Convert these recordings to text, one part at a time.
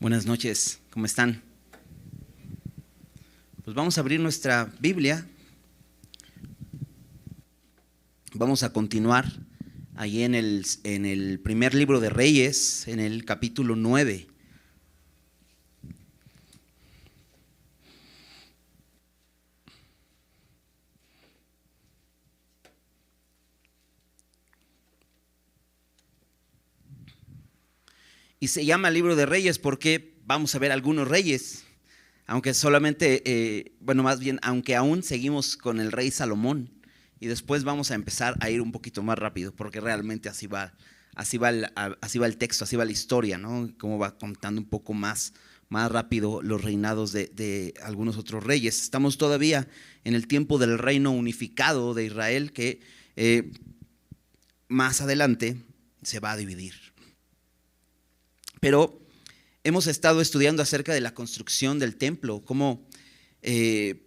Buenas noches, ¿cómo están? Pues vamos a abrir nuestra Biblia. Vamos a continuar ahí en el, en el primer libro de Reyes, en el capítulo 9. Se llama libro de reyes porque vamos a ver algunos reyes, aunque solamente, eh, bueno, más bien, aunque aún seguimos con el rey Salomón. Y después vamos a empezar a ir un poquito más rápido, porque realmente así va, así va, el, así va el texto, así va la historia, ¿no? Cómo va contando un poco más, más rápido los reinados de, algunos otros reyes. Estamos todavía en el tiempo del reino unificado de Israel, que eh, más adelante se va a dividir. Pero hemos estado estudiando acerca de la construcción del templo, cómo eh,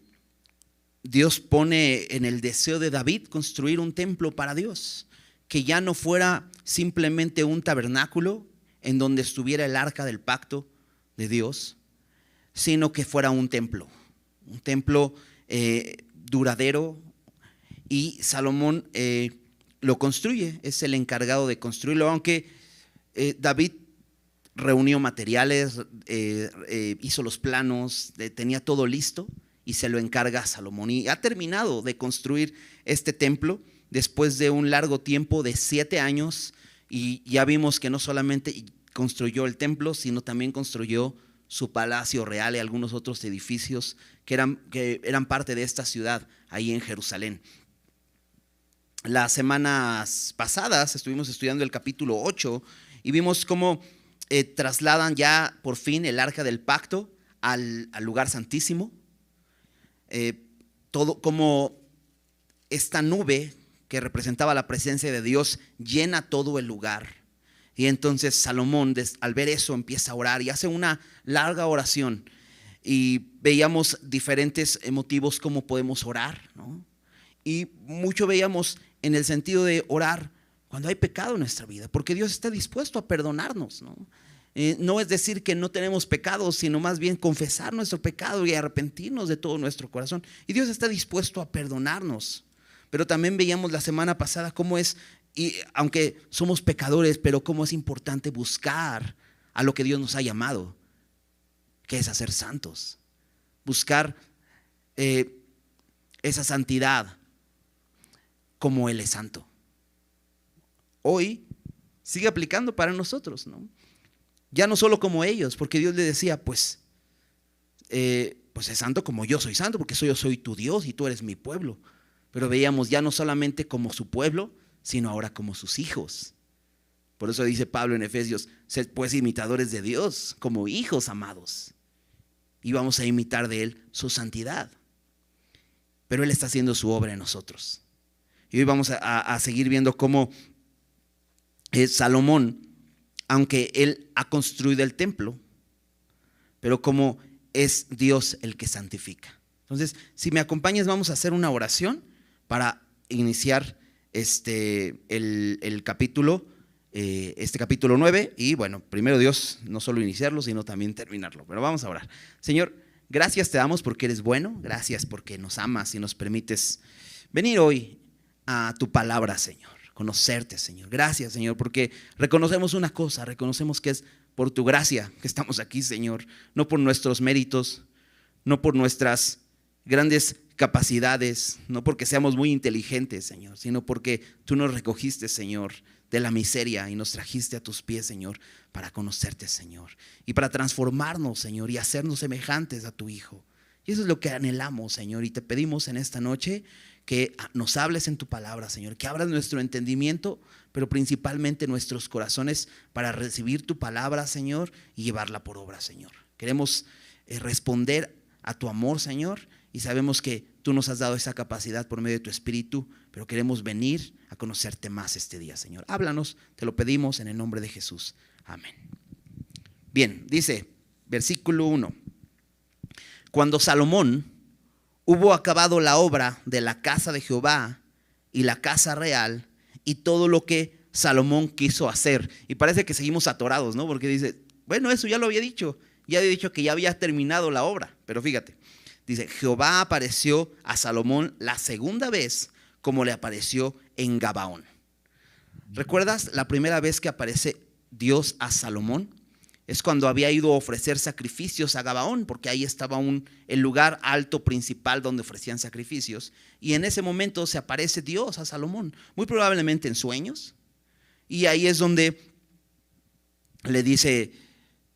Dios pone en el deseo de David construir un templo para Dios, que ya no fuera simplemente un tabernáculo en donde estuviera el arca del pacto de Dios, sino que fuera un templo, un templo eh, duradero. Y Salomón eh, lo construye, es el encargado de construirlo, aunque David reunió materiales, eh, eh, hizo los planos, tenía todo listo y se lo encarga a Salomón. Y ha terminado de construir este templo después de un largo tiempo de siete años y ya vimos que no solamente construyó el templo, sino también construyó su palacio real y algunos otros edificios que eran, que eran parte de esta ciudad ahí en Jerusalén. Las semanas pasadas estuvimos estudiando el capítulo 8 y vimos cómo eh, trasladan ya por fin el arca del pacto al, lugar santísimo. Eh, todo como esta nube que representaba la presencia de Dios llena todo el lugar. Y entonces Salomón, al ver eso, empieza a orar y hace una larga oración. Y veíamos diferentes motivos cómo podemos orar. Y mucho veíamos en el sentido de orar cuando hay pecado en nuestra vida, porque Dios está dispuesto a perdonarnos. ¿no? Eh, no es decir que no tenemos pecados, sino más bien confesar nuestro pecado y arrepentirnos de todo nuestro corazón. Y Dios está dispuesto a perdonarnos. Pero también veíamos la semana pasada cómo es, y aunque somos pecadores, pero cómo es importante buscar a lo que Dios nos ha llamado, que es hacer santos. Buscar eh, esa santidad como Él es santo hoy sigue aplicando para nosotros, ¿no? Ya no solo como ellos, porque Dios le decía, pues, eh, pues es santo como yo soy santo, porque soy, yo soy tu Dios y tú eres mi pueblo. Pero veíamos ya no solamente como su pueblo, sino ahora como sus hijos. Por eso dice Pablo en Efesios, sed pues imitadores de Dios, como hijos amados. Y vamos a imitar de Él su santidad. Pero Él está haciendo su obra en nosotros. Y hoy vamos a seguir viendo cómo Salomón, aunque él ha construido el templo, pero como es Dios el que santifica. Entonces, si me acompañas, vamos a hacer una oración para iniciar este, el, capítulo, eh, este capítulo 9. Y bueno, primero Dios, no solo iniciarlo, sino también terminarlo. Pero vamos a orar. Señor, gracias te damos porque eres bueno, gracias porque nos amas y nos permites venir hoy a tu palabra, Señor conocerte, Señor. Gracias, Señor, porque reconocemos una cosa, reconocemos que es por tu gracia que estamos aquí, Señor, no por nuestros méritos, no por nuestras grandes capacidades, no porque seamos muy inteligentes, Señor, sino porque tú nos recogiste, Señor, de la miseria y nos trajiste a tus pies, Señor, para conocerte, Señor, y para transformarnos, Señor, y hacernos semejantes a tu Hijo. Y eso es lo que anhelamos, Señor, y te pedimos en esta noche que nos hables en tu palabra, Señor, que abras nuestro entendimiento, pero principalmente nuestros corazones para recibir tu palabra, Señor, y llevarla por obra, Señor. Queremos eh, responder a tu amor, Señor, y sabemos que tú nos has dado esa capacidad por medio de tu Espíritu, pero queremos venir a conocerte más este día, Señor. Háblanos, te lo pedimos en el nombre de Jesús. Amén. Bien, dice versículo 1. Cuando Salomón hubo acabado la obra de la casa de Jehová y la casa real y todo lo que Salomón quiso hacer. Y parece que seguimos atorados, ¿no? Porque dice, Bueno, eso ya lo había dicho. Ya había dicho que ya había terminado la obra. Pero fíjate, dice, Jehová apareció a Salomón la segunda vez como le apareció en Gabaón. ¿Recuerdas la primera vez que aparece Dios a Salomón? Es cuando había ido a ofrecer sacrificios a Gabaón, porque ahí estaba un, el lugar alto principal donde ofrecían sacrificios. Y en ese momento se aparece Dios a Salomón, muy probablemente en sueños. Y ahí es donde le dice,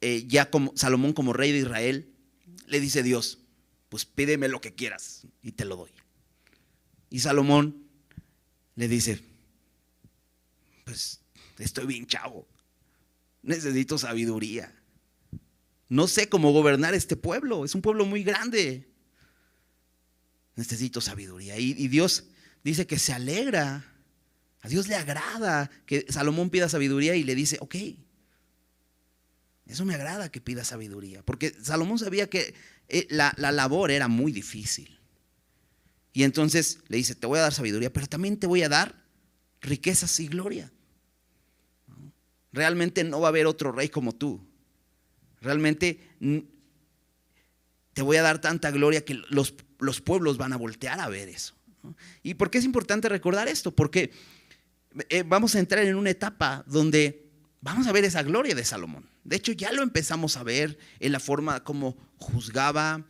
eh, ya como Salomón como rey de Israel, le dice Dios, pues pídeme lo que quieras y te lo doy. Y Salomón le dice, pues estoy bien chavo, necesito sabiduría. No sé cómo gobernar este pueblo, es un pueblo muy grande. Necesito sabiduría. Y, Dios dice que se alegra, a Dios le agrada que Salomón pida sabiduría y le dice, ok, eso me agrada que pida sabiduría, porque Salomón sabía que eh, la, labor era muy difícil. Y entonces le dice, te voy a dar sabiduría, pero también te voy a dar riquezas y gloria. Realmente no va a haber otro rey como tú. Realmente te voy a dar tanta gloria que los, los pueblos van a voltear a ver eso. ¿Y por qué es importante recordar esto? Porque eh, vamos a entrar en una etapa donde vamos a ver esa gloria de Salomón. De hecho, ya lo empezamos a ver en la forma como juzgaba,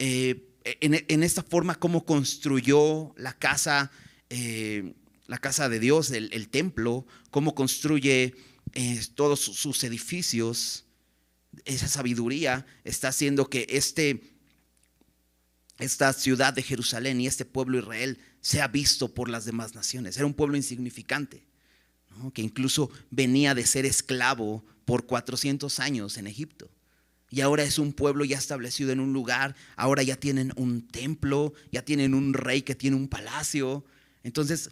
eh, en, esta forma como construyó la casa, eh, la casa de Dios, el, templo, cómo construye eh, todos sus edificios. Esa sabiduría está haciendo que este, esta ciudad de Jerusalén y este pueblo Israel sea visto por las demás naciones. Era un pueblo insignificante, que incluso venía de ser esclavo por 400 años en Egipto. Y ahora es un pueblo ya establecido en un lugar, ahora ya tienen un templo, ya tienen un rey que tiene un palacio. Entonces,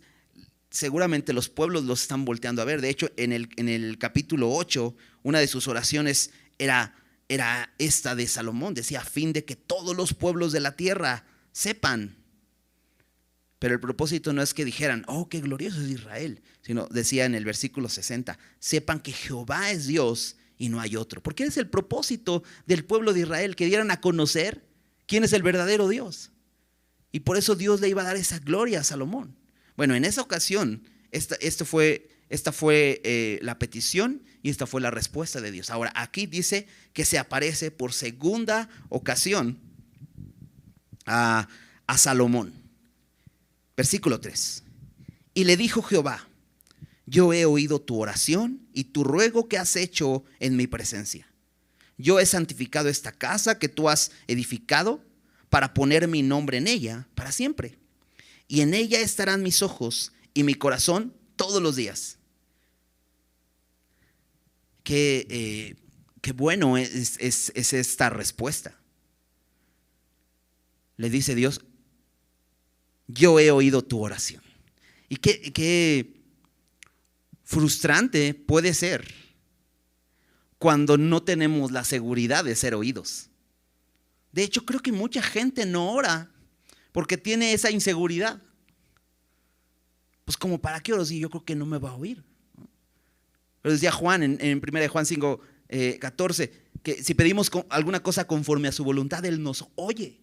seguramente los pueblos los están volteando a ver. De hecho, en el, en el capítulo 8, una de sus oraciones era, era esta de Salomón. Decía, a fin de que todos los pueblos de la tierra sepan pero el propósito no es que dijeran, oh, qué glorioso es Israel, sino decía en el versículo 60, sepan que Jehová es Dios y no hay otro. Porque es el propósito del pueblo de Israel, que dieran a conocer quién es el verdadero Dios. Y por eso Dios le iba a dar esa gloria a Salomón. Bueno, en esa ocasión, esta, fue, esta fue eh, la petición y esta fue la respuesta de Dios. Ahora, aquí dice que se aparece por segunda ocasión a, a Salomón. Versículo 3. Y le dijo Jehová, yo he oído tu oración y tu ruego que has hecho en mi presencia. Yo he santificado esta casa que tú has edificado para poner mi nombre en ella para siempre. Y en ella estarán mis ojos y mi corazón todos los días. Qué, eh, qué bueno es, es esta respuesta. Le dice Dios, yo he oído tu oración. Y qué, frustrante puede ser cuando no tenemos la seguridad de ser oídos. De hecho, creo que mucha gente no ora porque tiene esa inseguridad. Pues como, ¿para qué oro si yo creo que no me va a oír? Pero decía Juan en, en 1 Juan 5, 14, eh, que si pedimos alguna cosa conforme a su voluntad, Él nos oye.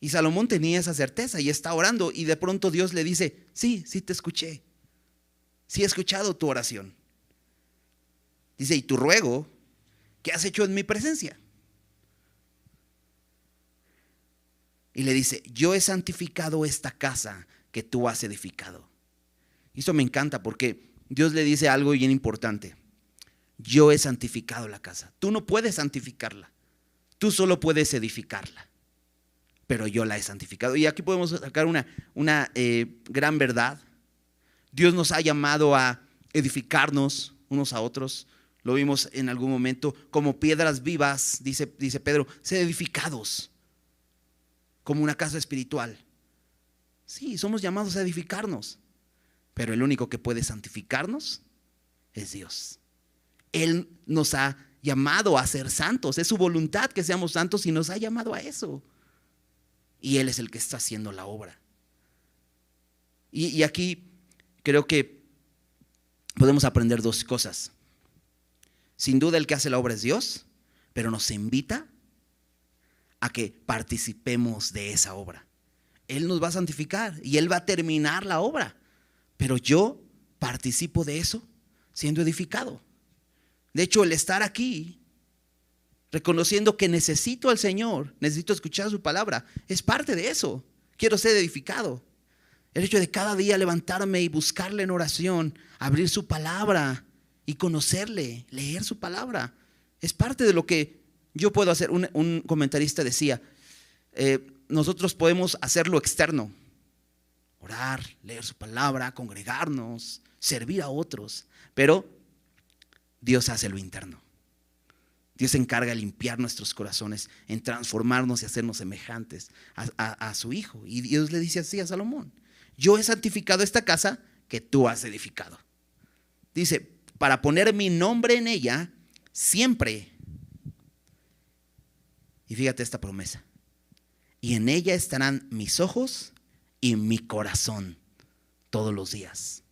Y Salomón tenía esa certeza y está orando y de pronto Dios le dice, sí, sí te escuché, sí he escuchado tu oración. Dice, y tu ruego, ¿qué has hecho en mi presencia? Y le dice, yo he santificado esta casa que tú has edificado. Y eso me encanta porque Dios le dice algo bien importante. Yo he santificado la casa. Tú no puedes santificarla. Tú solo puedes edificarla pero yo la he santificado. Y aquí podemos sacar una, una eh, gran verdad. Dios nos ha llamado a edificarnos unos a otros. Lo vimos en algún momento como piedras vivas, dice, dice Pedro, ser edificados como una casa espiritual. Sí, somos llamados a edificarnos, pero el único que puede santificarnos es Dios. Él nos ha llamado a ser santos, es su voluntad que seamos santos y nos ha llamado a eso y Él es el que está haciendo la obra. Y, aquí creo que podemos aprender dos cosas. Sin duda el que hace la obra es Dios, pero nos invita a que participemos de esa obra. Él nos va a santificar y Él va a terminar la obra, pero yo participo de eso siendo edificado. De hecho, el estar aquí, reconociendo que necesito al Señor, necesito escuchar su palabra, es parte de eso. Quiero ser edificado. El hecho de cada día levantarme y buscarle en oración, abrir su palabra y conocerle, leer su palabra, es parte de lo que yo puedo hacer. Un, comentarista decía, eh, nosotros podemos hacer lo externo, orar, leer su palabra, congregarnos, servir a otros, pero Dios hace lo interno. Dios se encarga de limpiar nuestros corazones, en transformarnos y hacernos semejantes a, su Hijo. Y Dios le dice así a Salomón, yo he santificado esta casa que tú has edificado. Dice, para poner mi nombre en ella siempre. Y fíjate esta promesa. Y en ella estarán mis ojos y mi corazón todos los días.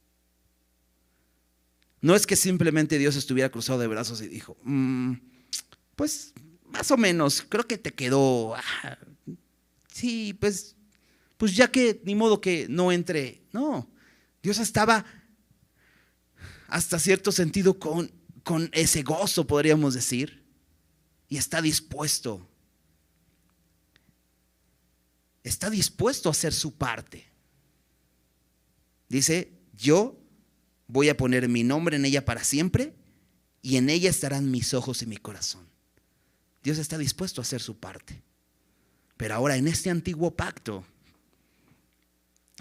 No es que simplemente Dios estuviera cruzado de brazos y dijo, mm, pues más o menos, creo que te quedó, ah, sí, pues, pues ya que ni modo que no entre. No, Dios estaba hasta cierto sentido con, con ese gozo, podríamos decir, y está dispuesto, está dispuesto a hacer su parte. Dice, yo voy a poner mi nombre en ella para siempre y en ella estarán mis ojos y mi corazón. Dios está dispuesto a hacer su parte. Pero ahora en este antiguo pacto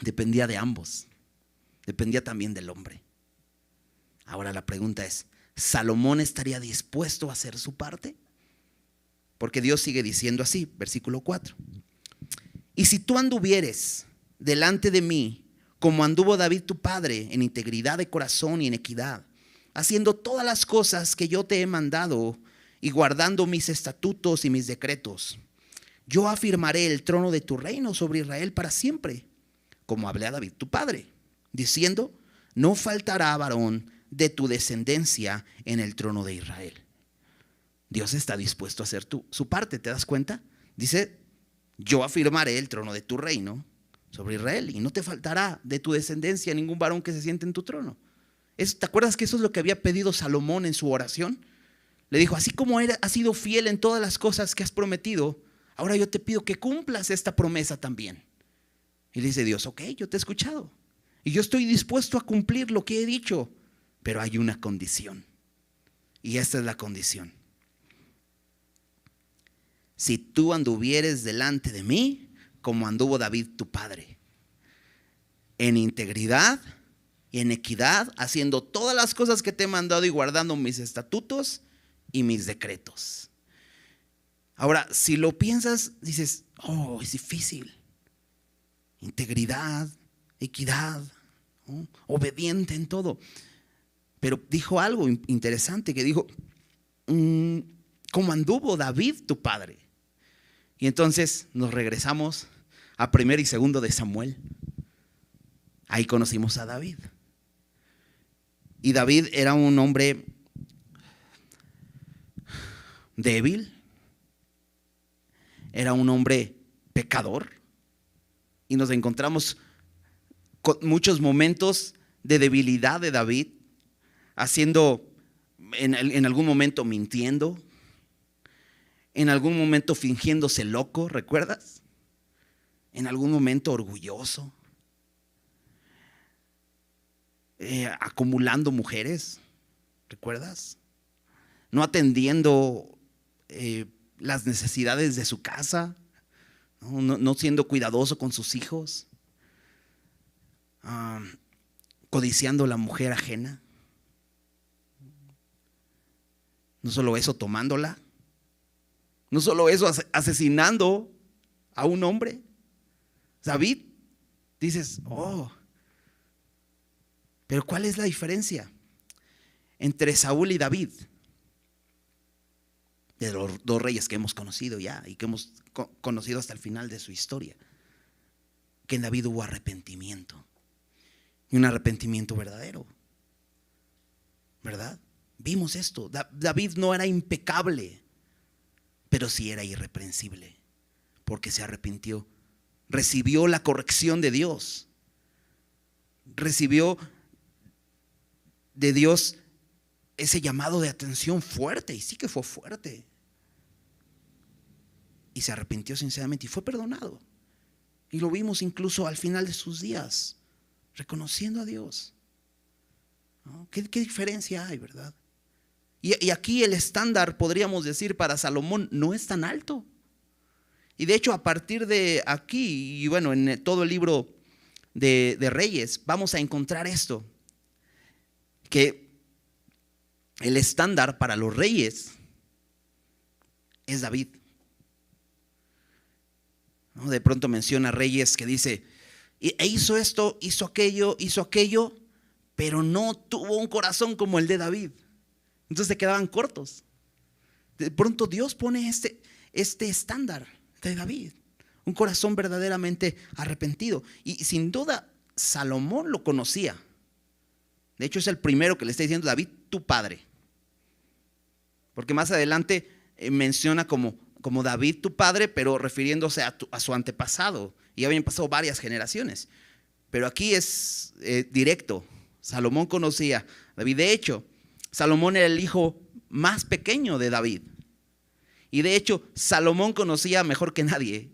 dependía de ambos. Dependía también del hombre. Ahora la pregunta es, ¿Salomón estaría dispuesto a hacer su parte? Porque Dios sigue diciendo así, versículo 4. Y si tú anduvieres delante de mí como anduvo David tu padre, en integridad de corazón y en equidad, haciendo todas las cosas que yo te he mandado y guardando mis estatutos y mis decretos. Yo afirmaré el trono de tu reino sobre Israel para siempre, como hablé a David tu padre, diciendo, no faltará varón de tu descendencia en el trono de Israel. Dios está dispuesto a hacer su parte, ¿te das cuenta? Dice, yo afirmaré el trono de tu reino sobre Israel y no te faltará de tu descendencia ningún varón que se siente en tu trono. ¿Te acuerdas que eso es lo que había pedido Salomón en su oración? Le dijo, así como has sido fiel en todas las cosas que has prometido, ahora yo te pido que cumplas esta promesa también. Y le dice Dios, ok, yo te he escuchado. Y yo estoy dispuesto a cumplir lo que he dicho, pero hay una condición. Y esta es la condición. Si tú anduvieres delante de mí como anduvo David tu padre, en integridad y en equidad, haciendo todas las cosas que te he mandado y guardando mis estatutos y mis decretos. Ahora, si lo piensas, dices, oh, es difícil. Integridad, equidad, obediente en todo. Pero dijo algo interesante que dijo, mm, como anduvo David tu padre. Y entonces nos regresamos a primer y segundo de Samuel. Ahí conocimos a David. Y David era un hombre débil, era un hombre pecador. Y nos encontramos con muchos momentos de debilidad de David, haciendo, en, algún momento mintiendo, en algún momento fingiéndose loco, ¿recuerdas? en algún momento orgulloso, eh, acumulando mujeres, ¿recuerdas? No atendiendo eh, las necesidades de su casa, no, siendo cuidadoso con sus hijos, ah, codiciando la mujer ajena. No solo eso, tomándola. No solo eso, asesinando a un hombre. David, dices, oh, pero ¿cuál es la diferencia entre Saúl y David? De los dos reyes que hemos conocido ya y que hemos conocido hasta el final de su historia. Que en David hubo arrepentimiento. Y un arrepentimiento verdadero. ¿Verdad? Vimos esto. David no era impecable, pero sí era irreprensible, porque se arrepintió. Recibió la corrección de Dios. Recibió de Dios ese llamado de atención fuerte, y sí que fue fuerte. Y se arrepintió sinceramente y fue perdonado. Y lo vimos incluso al final de sus días, reconociendo a Dios. ¿Qué, diferencia hay, verdad? Y, aquí el estándar, podríamos decir, para Salomón no es tan alto. Y de hecho, a partir de aquí, y bueno, en todo el libro de, Reyes, vamos a encontrar esto, que el estándar para los reyes es David. De pronto menciona reyes que dice, e hizo esto, hizo aquello, hizo aquello, pero no tuvo un corazón como el de David. Entonces se quedaban cortos. De pronto Dios pone este, este estándar de David, un corazón verdaderamente arrepentido. Y sin duda Salomón lo conocía. De hecho es el primero que le está diciendo, David, tu padre. Porque más adelante eh, menciona como como David tu padre, pero refiriéndose a, su antepasado. Y habían pasado varias generaciones. Pero aquí es eh, directo. Salomón conocía a David. De hecho, Salomón era el hijo más pequeño de David. Y de hecho, Salomón conocía mejor que nadie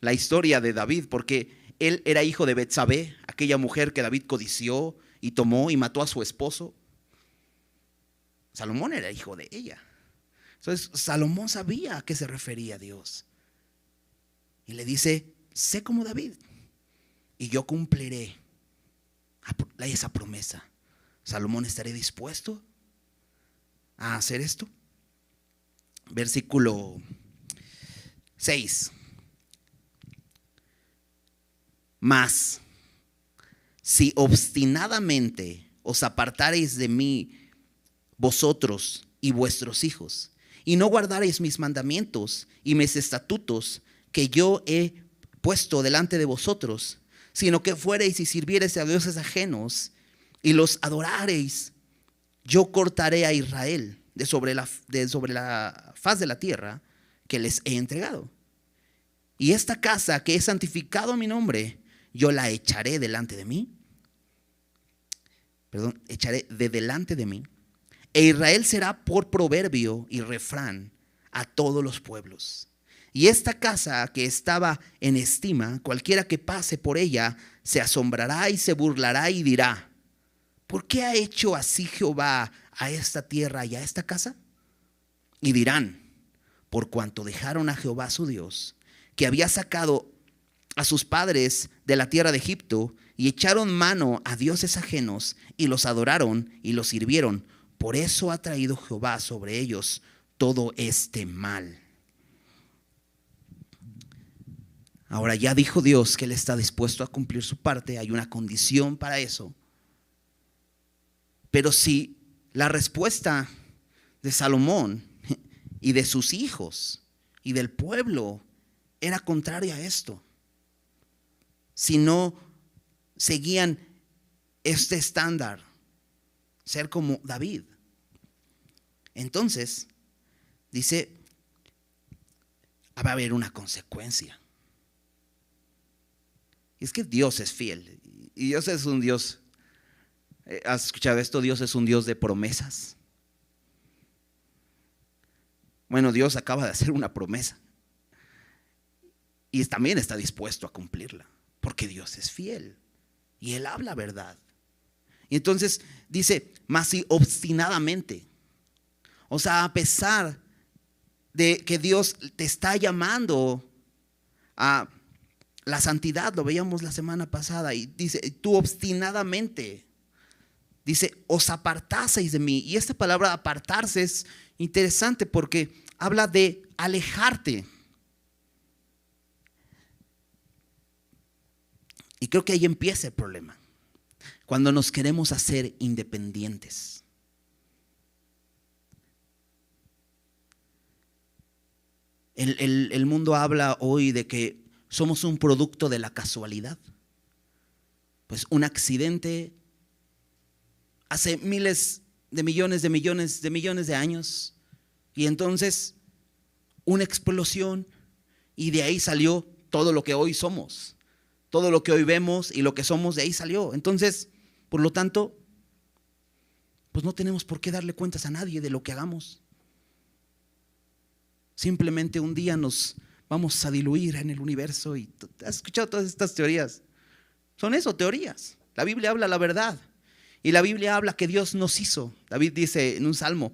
la historia de David, porque él era hijo de Betsabé, aquella mujer que David codició y tomó y mató a su esposo. Salomón era hijo de ella. Entonces Salomón sabía a qué se refería Dios. Y le dice, sé como David, y yo cumpliré esa promesa. Salomón estaré dispuesto a hacer esto. Versículo 6. Mas, si obstinadamente os apartareis de mí, vosotros y vuestros hijos, y no guardaréis mis mandamientos y mis estatutos que yo he puesto delante de vosotros, sino que fuereis y sirviereis a dioses ajenos y los adorareis, yo cortaré a Israel de sobre la, de sobre la faz de la tierra que les he entregado. Y esta casa que he santificado a mi nombre, yo la echaré delante de mí. Perdón, echaré de delante de mí e Israel será por proverbio y refrán a todos los pueblos. Y esta casa que estaba en estima, cualquiera que pase por ella, se asombrará y se burlará y dirá, ¿por qué ha hecho así Jehová a esta tierra y a esta casa? Y dirán, por cuanto dejaron a Jehová su Dios, que había sacado a sus padres de la tierra de Egipto, y echaron mano a dioses ajenos, y los adoraron y los sirvieron, por eso ha traído Jehová sobre ellos todo este mal. Ahora ya dijo Dios que Él está dispuesto a cumplir su parte, hay una condición para eso. Pero si la respuesta de Salomón y de sus hijos y del pueblo era contraria a esto, si no seguían este estándar, ser como David. Entonces, dice, va a haber una consecuencia. Y es que Dios es fiel. Y Dios es un Dios, ¿has escuchado esto? Dios es un Dios de promesas. Bueno, Dios acaba de hacer una promesa. Y también está dispuesto a cumplirla. Porque Dios es fiel. Y Él habla verdad. Y entonces dice, más si obstinadamente. O sea, a pesar de que Dios te está llamando a la santidad, lo veíamos la semana pasada, y dice, tú obstinadamente, dice, os apartaseis de mí. Y esta palabra apartarse es interesante porque habla de alejarte. Y creo que ahí empieza el problema cuando nos queremos hacer independientes. El, mundo habla hoy de que somos un producto de la casualidad. Pues un accidente hace miles de millones de millones de millones de años. Y entonces una explosión y de ahí salió todo lo que hoy somos. Todo lo que hoy vemos y lo que somos de ahí salió. Entonces, por lo tanto, pues no tenemos por qué darle cuentas a nadie de lo que hagamos. Simplemente un día nos vamos a diluir en el universo y has escuchado todas estas teorías. Son eso, teorías. La Biblia habla la verdad. Y la Biblia habla que Dios nos hizo. David dice en un salmo,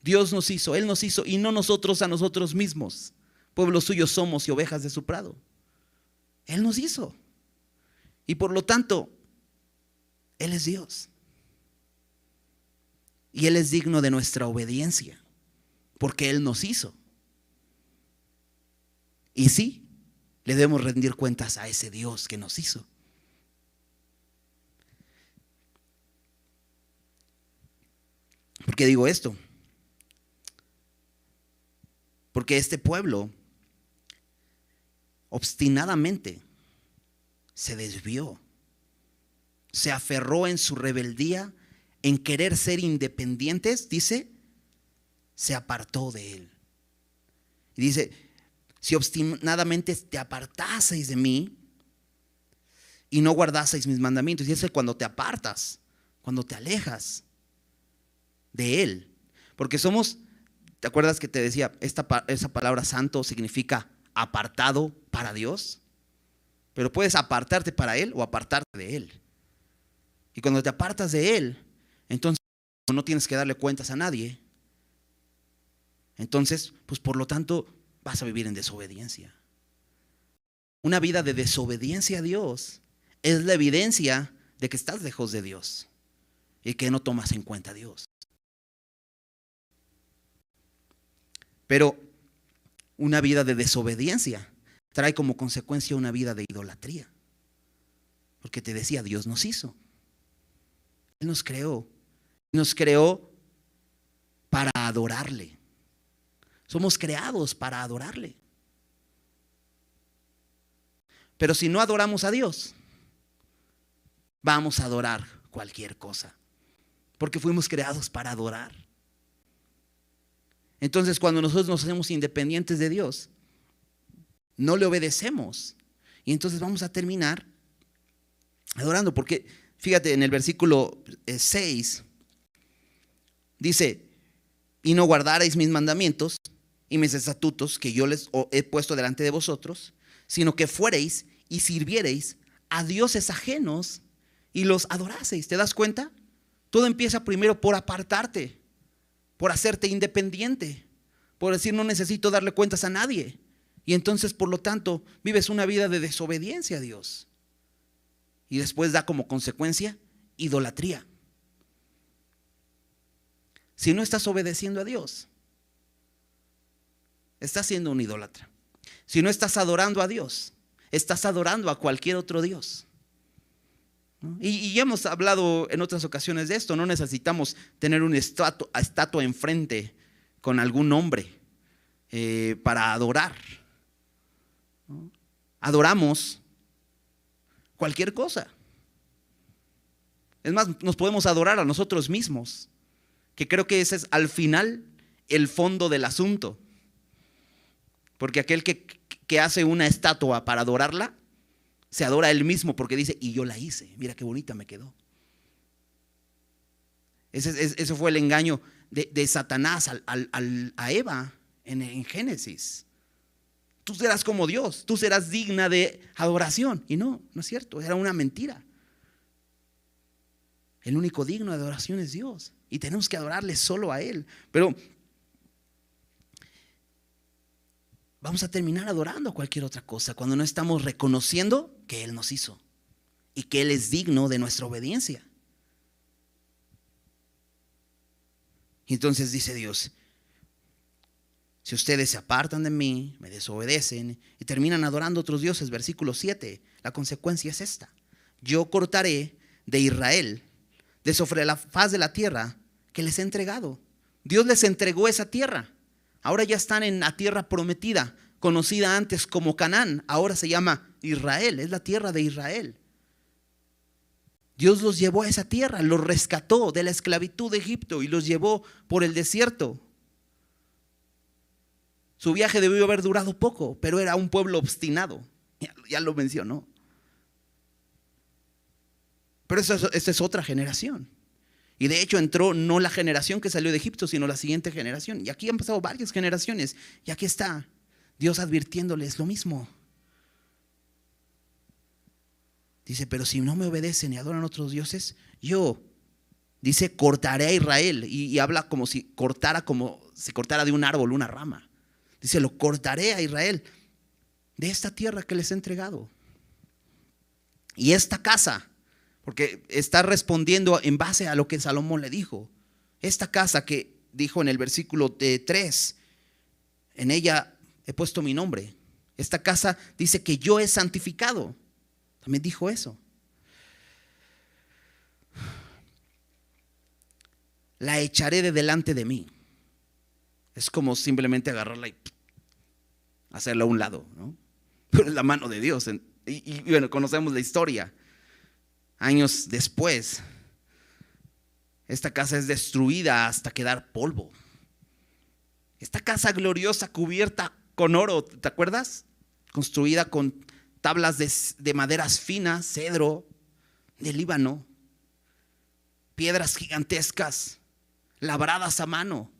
Dios nos hizo, Él nos hizo y no nosotros a nosotros mismos. Pueblo suyo somos y ovejas de su prado. Él nos hizo. Y por lo tanto, Él es Dios. Y Él es digno de nuestra obediencia, porque Él nos hizo. Y sí, le debemos rendir cuentas a ese Dios que nos hizo. ¿Por qué digo esto? Porque este pueblo obstinadamente se desvió, se aferró en su rebeldía, en querer ser independientes, dice, se apartó de él. Y dice, si obstinadamente te apartaseis de mí y no guardaseis mis mandamientos, y dice cuando te apartas, cuando te alejas de él, porque somos ¿Te acuerdas que te decía, esta, esa palabra santo significa apartado para Dios? Pero puedes apartarte para Él o apartarte de Él. Y cuando te apartas de Él, entonces no tienes que darle cuentas a nadie. Entonces, pues por lo tanto, vas a vivir en desobediencia. Una vida de desobediencia a Dios es la evidencia de que estás lejos de Dios y que no tomas en cuenta a Dios. Pero una vida de desobediencia trae como consecuencia una vida de idolatría. Porque te decía, Dios nos hizo. Él nos creó. Nos creó para adorarle. Somos creados para adorarle. Pero si no adoramos a Dios, vamos a adorar cualquier cosa. Porque fuimos creados para adorar. Entonces cuando nosotros nos hacemos independientes de Dios, no le obedecemos. Y entonces vamos a terminar adorando, porque fíjate en el versículo 6, eh, dice, y no guardaréis mis mandamientos y mis estatutos que yo les he puesto delante de vosotros, sino que fuereis y sirviereis a dioses ajenos y los adoraseis. ¿Te das cuenta? Todo empieza primero por apartarte por hacerte independiente, por decir no necesito darle cuentas a nadie. Y entonces, por lo tanto, vives una vida de desobediencia a Dios. Y después da como consecuencia idolatría. Si no estás obedeciendo a Dios, estás siendo un idólatra. Si no estás adorando a Dios, estás adorando a cualquier otro Dios. Y, hemos hablado en otras ocasiones de esto, no necesitamos tener una estatua, enfrente con algún nombre eh, para adorar. Adoramos cualquier cosa. Es más, nos podemos adorar a nosotros mismos, que creo que ese es al final el fondo del asunto. Porque aquel que, que hace una estatua para adorarla, se adora a él mismo porque dice, y yo la hice, mira qué bonita me quedó. Ese, fue el engaño de, Satanás a Eva en, en Génesis. Tú serás como Dios, tú serás digna de adoración. Y no, no es cierto, era una mentira. El único digno de adoración es Dios. Y tenemos que adorarle solo a Él. Pero vamos a terminar adorando cualquier otra cosa cuando no estamos reconociendo que Él nos hizo y que Él es digno de nuestra obediencia. Y entonces dice Dios, si ustedes se apartan de mí, me desobedecen y terminan adorando a otros dioses, versículo 7, la consecuencia es esta. Yo cortaré de Israel, de sobre la faz de la tierra que les he entregado. Dios les entregó esa tierra. Ahora ya están en la tierra prometida, conocida antes como Canaán, ahora se llama Israel, es la tierra de Israel. Dios los llevó a esa tierra, los rescató de la esclavitud de Egipto y los llevó por el desierto. Su viaje debió haber durado poco, pero era un pueblo obstinado. Ya, lo mencionó. Pero esa, es otra generación. Y de hecho entró no la generación que salió de Egipto, sino la siguiente generación. Y aquí han pasado varias generaciones. Y aquí está Dios advirtiéndoles lo mismo. Dice, pero si no me obedecen y adoran otros dioses, yo, dice, cortaré a Israel. Y, habla como si cortara, como si cortara de un árbol una rama. Dice, lo cortaré a Israel de esta tierra que les he entregado. Y esta casa, porque está respondiendo en base a lo que Salomón le dijo. Esta casa que dijo en el versículo 3, en ella he puesto mi nombre. Esta casa dice que yo he santificado. También dijo eso. La echaré de delante de mí. Es como simplemente agarrarla y hacerla a un lado, ¿no? Pero es la mano de Dios. Y, bueno, conocemos la historia. Años después, esta casa es destruida hasta quedar polvo. Esta casa gloriosa cubierta con oro, ¿te acuerdas? Construida con tablas de, maderas finas, cedro, de Líbano, piedras gigantescas, labradas a mano.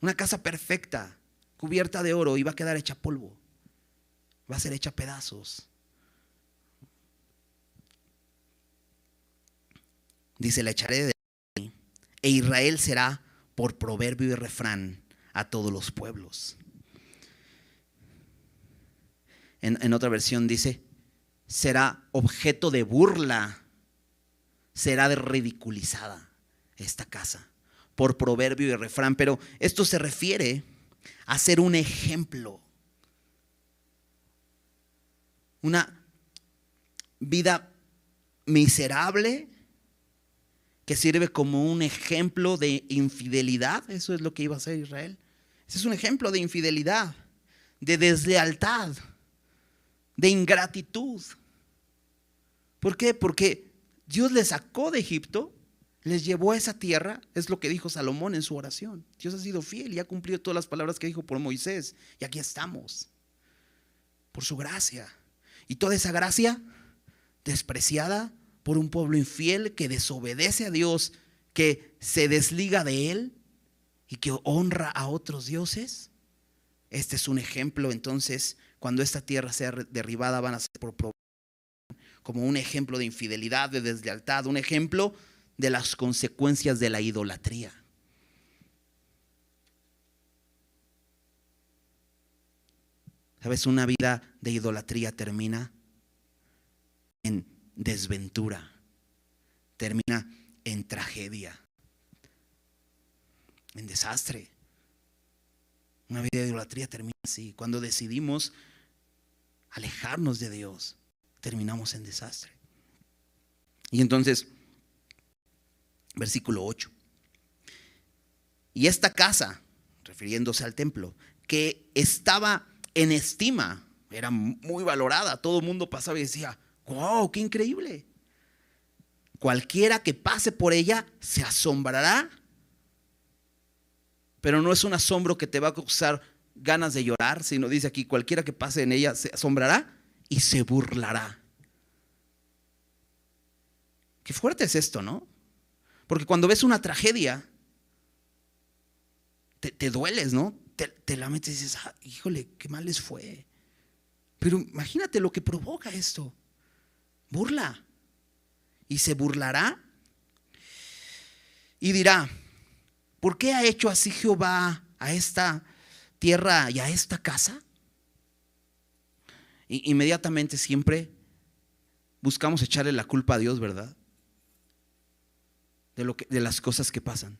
Una casa perfecta, cubierta de oro, y va a quedar hecha polvo. Va a ser hecha pedazos. Dice, la echaré de e Israel será por proverbio y refrán a todos los pueblos en, otra versión dice, será objeto de burla, será ridiculizada esta casa por proverbio y refrán, pero esto se refiere a ser un ejemplo, una vida miserable que sirve como un ejemplo de infidelidad, eso es lo que iba a hacer Israel. Ese es un ejemplo de infidelidad, de deslealtad de ingratitud. ¿Por qué? Porque Dios les sacó de Egipto, les llevó a esa tierra, es lo que dijo Salomón en su oración. Dios ha sido fiel y ha cumplido todas las palabras que dijo por Moisés. Y aquí estamos, por su gracia. Y toda esa gracia despreciada por un pueblo infiel que desobedece a Dios, que se desliga de Él y que honra a otros dioses. Este es un ejemplo entonces cuando esta tierra sea derribada, van a ser por como un ejemplo de infidelidad, de deslealtad, un ejemplo de las consecuencias de la idolatría. ¿Sabes? Una vida de idolatría termina en desventura, termina en tragedia, en desastre. Una vida de idolatría termina así. Cuando decidimos alejarnos de Dios, terminamos en desastre. Y entonces, versículo 8. Y esta casa, refiriéndose al templo, que estaba en estima, era muy valorada, todo el mundo pasaba y decía, wow, qué increíble. Cualquiera que pase por ella se asombrará, pero no es un asombro que te va a causar ganas de llorar, sino dice aquí, cualquiera que pase en ella se asombrará y se burlará. Qué fuerte es esto, ¿no? Porque cuando ves una tragedia, te, dueles, ¿no? Te, la metes y dices, ah, híjole, qué mal les fue. Pero imagínate lo que provoca esto. Burla. Y se burlará y dirá, ¿por qué ha hecho así Jehová a esta tierra y a esta casa? Y inmediatamente siempre buscamos echarle la culpa a Dios, ¿verdad? De, lo que, de las cosas que pasan.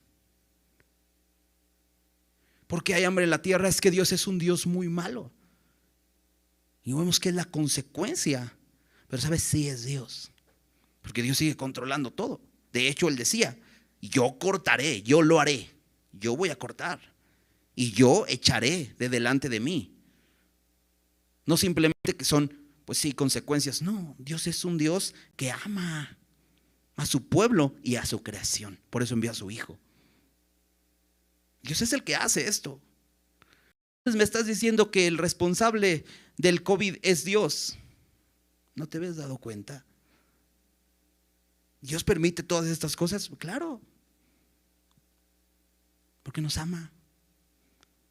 Porque hay hambre en la tierra es que Dios es un Dios muy malo. Y vemos que es la consecuencia. Pero sabes, sí es Dios. Porque Dios sigue controlando todo. De hecho, Él decía, yo cortaré, yo lo haré. Yo voy a cortar y yo echaré de delante de mí. No simplemente que son pues sí, consecuencias. No, Dios es un Dios que ama a su pueblo y a su creación. Por eso envió a su Hijo. Dios es el que hace esto. Entonces me estás diciendo que el responsable del COVID es Dios. ¿No te habías dado cuenta? Dios permite todas estas cosas, claro. Porque nos ama.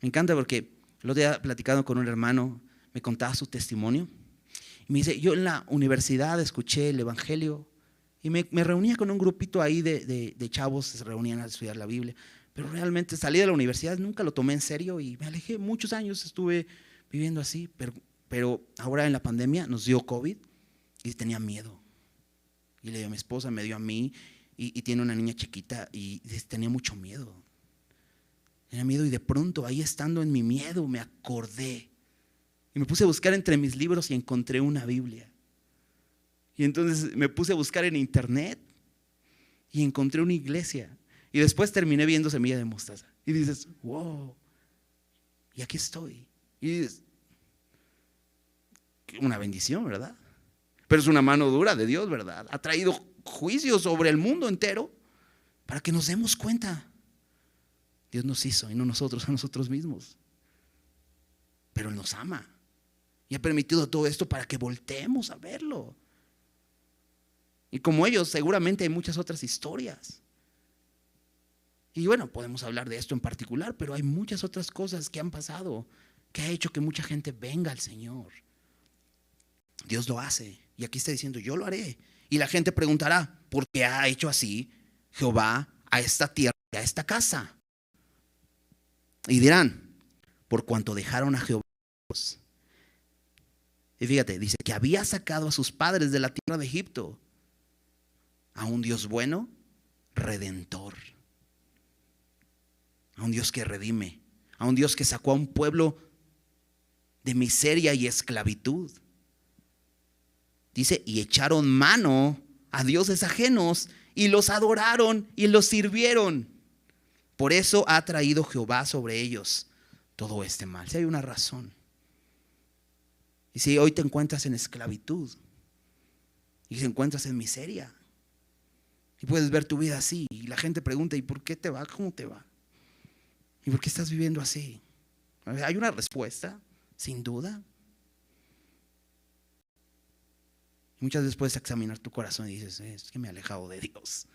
Me encanta porque lo he platicado con un hermano, me contaba su testimonio. Y me dice, yo en la universidad escuché el Evangelio y me, reunía con un grupito ahí de, de, chavos, se reunían a estudiar la Biblia. Pero realmente salí de la universidad, nunca lo tomé en serio y me alejé. Muchos años estuve viviendo así, pero ahora en la pandemia nos dio COVID y tenía miedo. Y le dio a mi esposa, me dio a mí y, tiene una niña chiquita y tenía mucho miedo. Tenía miedo y de pronto ahí estando en mi miedo me acordé y me puse a buscar entre mis libros y encontré una Biblia. Y entonces me puse a buscar en internet y encontré una iglesia. Y después terminé viendo Semilla de Mostaza. Y dices, wow, y aquí estoy. Y dices, una bendición, ¿verdad? Pero es una mano dura de Dios, ¿verdad? Ha traído juicio sobre el mundo entero para que nos demos cuenta. Dios nos hizo y no nosotros a nosotros mismos. Pero Él nos ama. Y ha permitido todo esto para que volteemos a verlo. Y como ellos, seguramente hay muchas otras historias. Y bueno, podemos hablar de esto en particular, pero hay muchas otras cosas que han pasado que ha hecho que mucha gente venga al Señor. Dios lo hace. Y aquí está diciendo, yo lo haré. Y la gente preguntará, ¿por qué ha hecho así Jehová a esta tierra, a esta casa? Y dirán, por cuanto dejaron a Jehová y fíjate, dice que había sacado a sus padres de la tierra de Egipto. A un Dios bueno, redentor. A un Dios que redime. A un Dios que sacó a un pueblo de miseria y esclavitud. Dice, y echaron mano a dioses ajenos y los adoraron y los sirvieron. Por eso ha traído Jehová sobre ellos todo este mal. Si hay una razón. Y si hoy te encuentras en esclavitud y te encuentras en miseria y puedes ver tu vida así y la gente pregunta, ¿y por qué te va? ¿Cómo te va? ¿Y por qué estás viviendo así? Hay una respuesta, sin duda. Y muchas veces puedes examinar tu corazón y dices, es que me he alejado de Dios.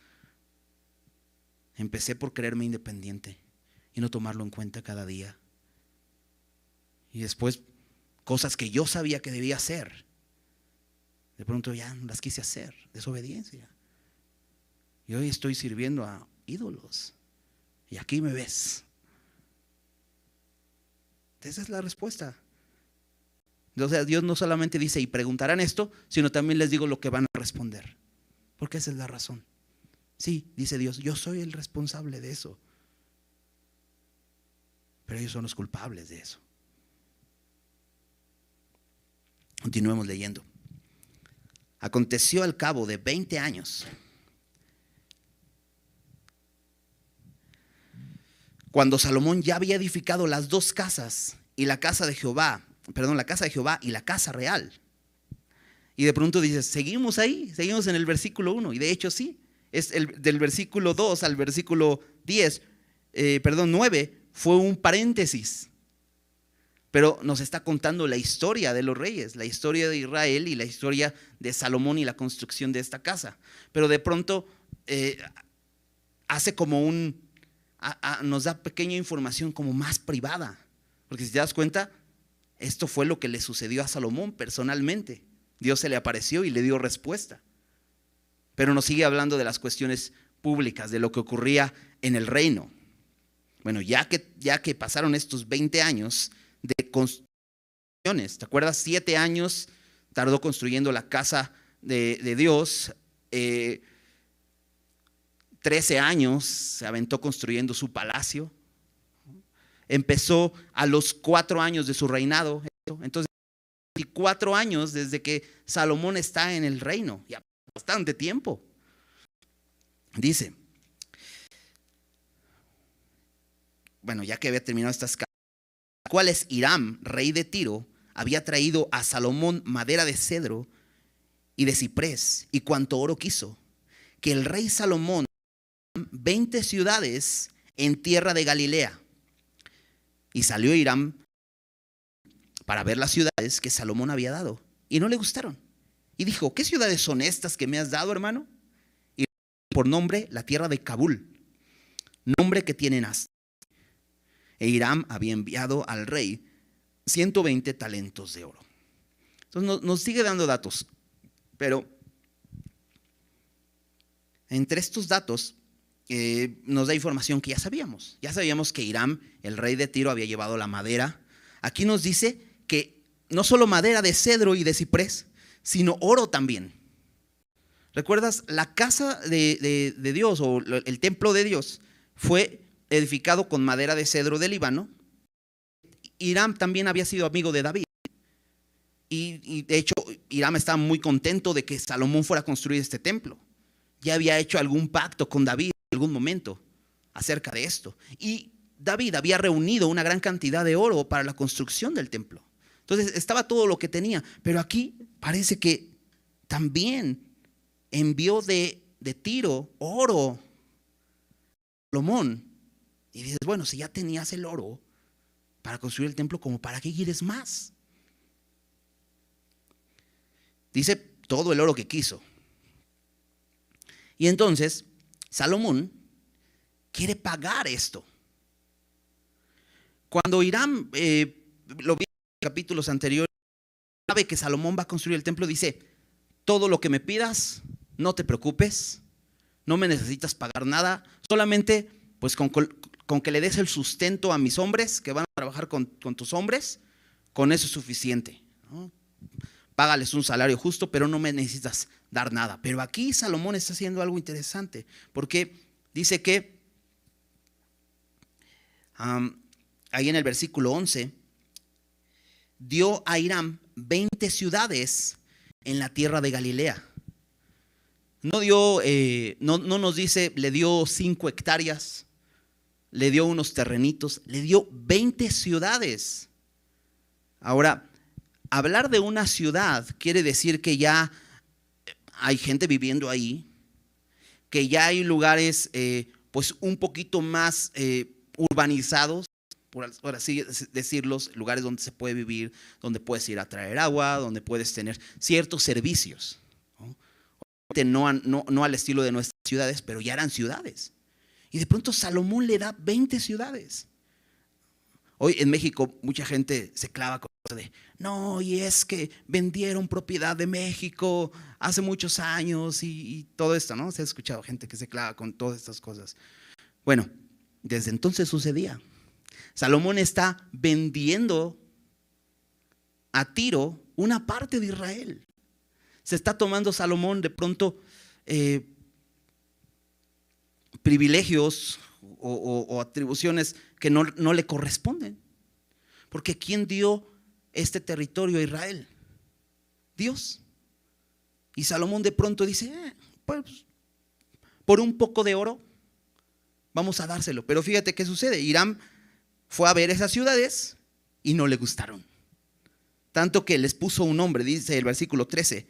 Empecé por creerme independiente y no tomarlo en cuenta cada día. Y después cosas que yo sabía que debía hacer. De pronto ya no las quise hacer, desobediencia. Y hoy estoy sirviendo a ídolos. Y aquí me ves. Esa es la respuesta. Sea, Dios no solamente dice y preguntarán esto, sino también les digo lo que van a responder. Porque esa es la razón. Sí, dice Dios, yo soy el responsable de eso. Pero ellos son los culpables de eso. Continuemos leyendo. Aconteció al cabo de 20 años, cuando Salomón ya había edificado las dos casas y la casa de Jehová, perdón, la casa de Jehová y la casa real. Y de pronto dices, seguimos ahí, seguimos en el versículo 1. Y de hecho sí, es el, del versículo 2 al versículo 10, eh, perdón, 9, fue un paréntesis pero nos está contando la historia de los reyes, la historia de Israel y la historia de Salomón y la construcción de esta casa. Pero de pronto eh, hace como un, nos da pequeña información como más privada, porque si te das cuenta, esto fue lo que le sucedió a Salomón personalmente. Dios se le apareció y le dio respuesta. Pero nos sigue hablando de las cuestiones públicas, de lo que ocurría en el reino. Bueno, ya que, ya que pasaron estos 20 años, de construcciones. ¿Te acuerdas? Siete años tardó construyendo la casa de, Dios. Eh, trece años se aventó construyendo su palacio. Empezó a los cuatro años de su reinado. Entonces, cuatro años desde que Salomón está en el reino. Ya bastante tiempo. Dice, bueno, ya que había terminado estas cual es Hiram, rey de Tiro, había traído a Salomón madera de cedro y de ciprés y cuanto oro quiso, que el rey Salomón 20 ciudades en tierra de Galilea. Y salió Hiram para ver las ciudades que Salomón había dado. Y no le gustaron. Y dijo, ¿qué ciudades son estas que me has dado, hermano? Y por nombre, la tierra de Kabul, nombre que tienen hasta. E Hiram había enviado al rey 120 talentos de oro. Entonces nos sigue dando datos, pero entre estos datos eh, nos da información que ya sabíamos. Ya sabíamos que Hiram, el rey de Tiro, había llevado la madera. Aquí nos dice que no solo madera de cedro y de ciprés, sino oro también. ¿Recuerdas? La casa de, Dios o el templo de Dios fue edificado con madera de cedro de Líbano. Hiram también había sido amigo de David. Y, de hecho, Hiram estaba muy contento de que Salomón fuera a construir este templo. Ya había hecho algún pacto con David algún momento acerca de esto. Y David había reunido una gran cantidad de oro para la construcción del templo. Entonces estaba todo lo que tenía, pero aquí parece que también envió de, de Tiro oro, Salomón. Y dices, bueno, si ya tenías el oro para construir el templo, ¿como para qué quieres más? Dice todo el oro que quiso. Y entonces Salomón quiere pagar esto. Cuando Irán eh, lo vi capítulos anteriores, sabe que Salomón va a construir el templo, dice, todo lo que me pidas, no te preocupes, no me necesitas pagar nada, solamente pues con, que le des el sustento a mis hombres que van a trabajar con, tus hombres, con eso es suficiente. Págales un salario justo, pero no me necesitas dar nada. Pero aquí Salomón está haciendo algo interesante, porque dice que ahí en el versículo 11, dio a Irán 20 ciudades en la tierra de Galilea. No dio, eh, no, no nos dice, le dio 5 hectáreas, le dio unos terrenitos, le dio 20 ciudades. Ahora, hablar de una ciudad quiere decir que ya hay gente viviendo ahí, que ya hay lugares eh, pues un poquito más eh, urbanizados, por así decirlos, lugares donde se puede vivir, donde puedes ir a traer agua, donde puedes tener ciertos servicios. ¿no? No, al estilo de nuestras ciudades, pero ya eran ciudades. Y de pronto Salomón le da 20 ciudades. Hoy en México mucha gente se clava con eso de, no, y es que vendieron propiedad de México hace muchos años y, todo esto, ¿no? Se ha escuchado gente que se clava con todas estas cosas. Bueno, desde entonces sucedía. Salomón está vendiendo a Tiro una parte de Israel. Se está tomando Salomón de pronto eh, privilegios o, atribuciones que no, le corresponden. Porque ¿quién dio este territorio a Israel? Dios. Y Salomón de pronto dice, eh, pues, por un poco de oro, vamos a dárselo. Pero fíjate qué sucede. Irán fue a ver esas ciudades y no le gustaron. Tanto que les puso un nombre, dice el versículo 13.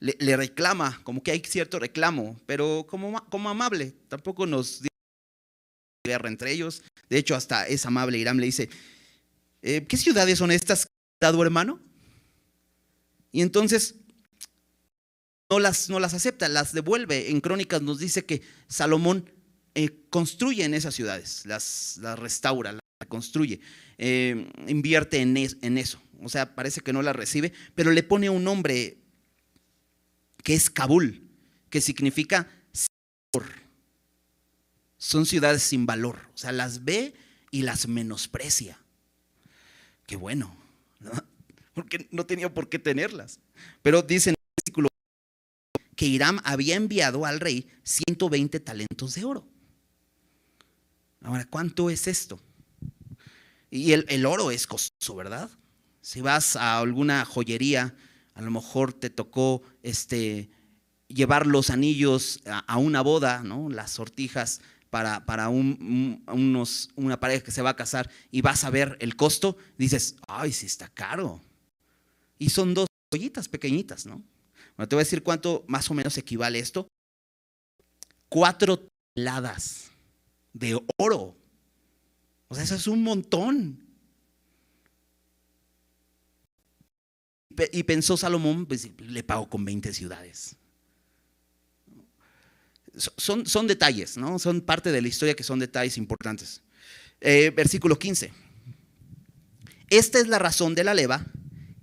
Le, reclama, como que hay cierto reclamo, pero como, como amable. Tampoco nos guerra entre ellos. De hecho, hasta es amable. Irán le dice, eh, ¿qué ciudades son estas, dado hermano? Y entonces no las, no las acepta, las devuelve. En Crónicas nos dice que Salomón eh, construye en esas ciudades, las, las restaura, construye, eh, invierte en, en, eso. O sea, parece que no la recibe, pero le pone un nombre que es Kabul, que significa Son ciudades sin valor. O sea, las ve y las menosprecia. Qué bueno, porque no tenía por qué tenerlas. Pero dice en el versículo que Irán había enviado al rey 120 talentos de oro. Ahora, ¿cuánto es esto? Y el, oro es costoso, ¿verdad? Si vas a alguna joyería, a lo mejor te tocó este, llevar los anillos a, una boda, ¿no? las sortijas para, para unos, una pareja que se va a casar y vas a ver el costo, dices, ay, sí está caro. Y son dos ollitas pequeñitas, ¿no? Bueno, te voy a decir cuánto más o menos equivale esto. Cuatro toneladas de oro. O sea, eso es un montón. Y pensó Salomón, pues le pago con 20 ciudades. Son, son detalles, ¿no? Son parte de la historia que son detalles importantes. Eh, versículo 15. Esta es la razón de la leva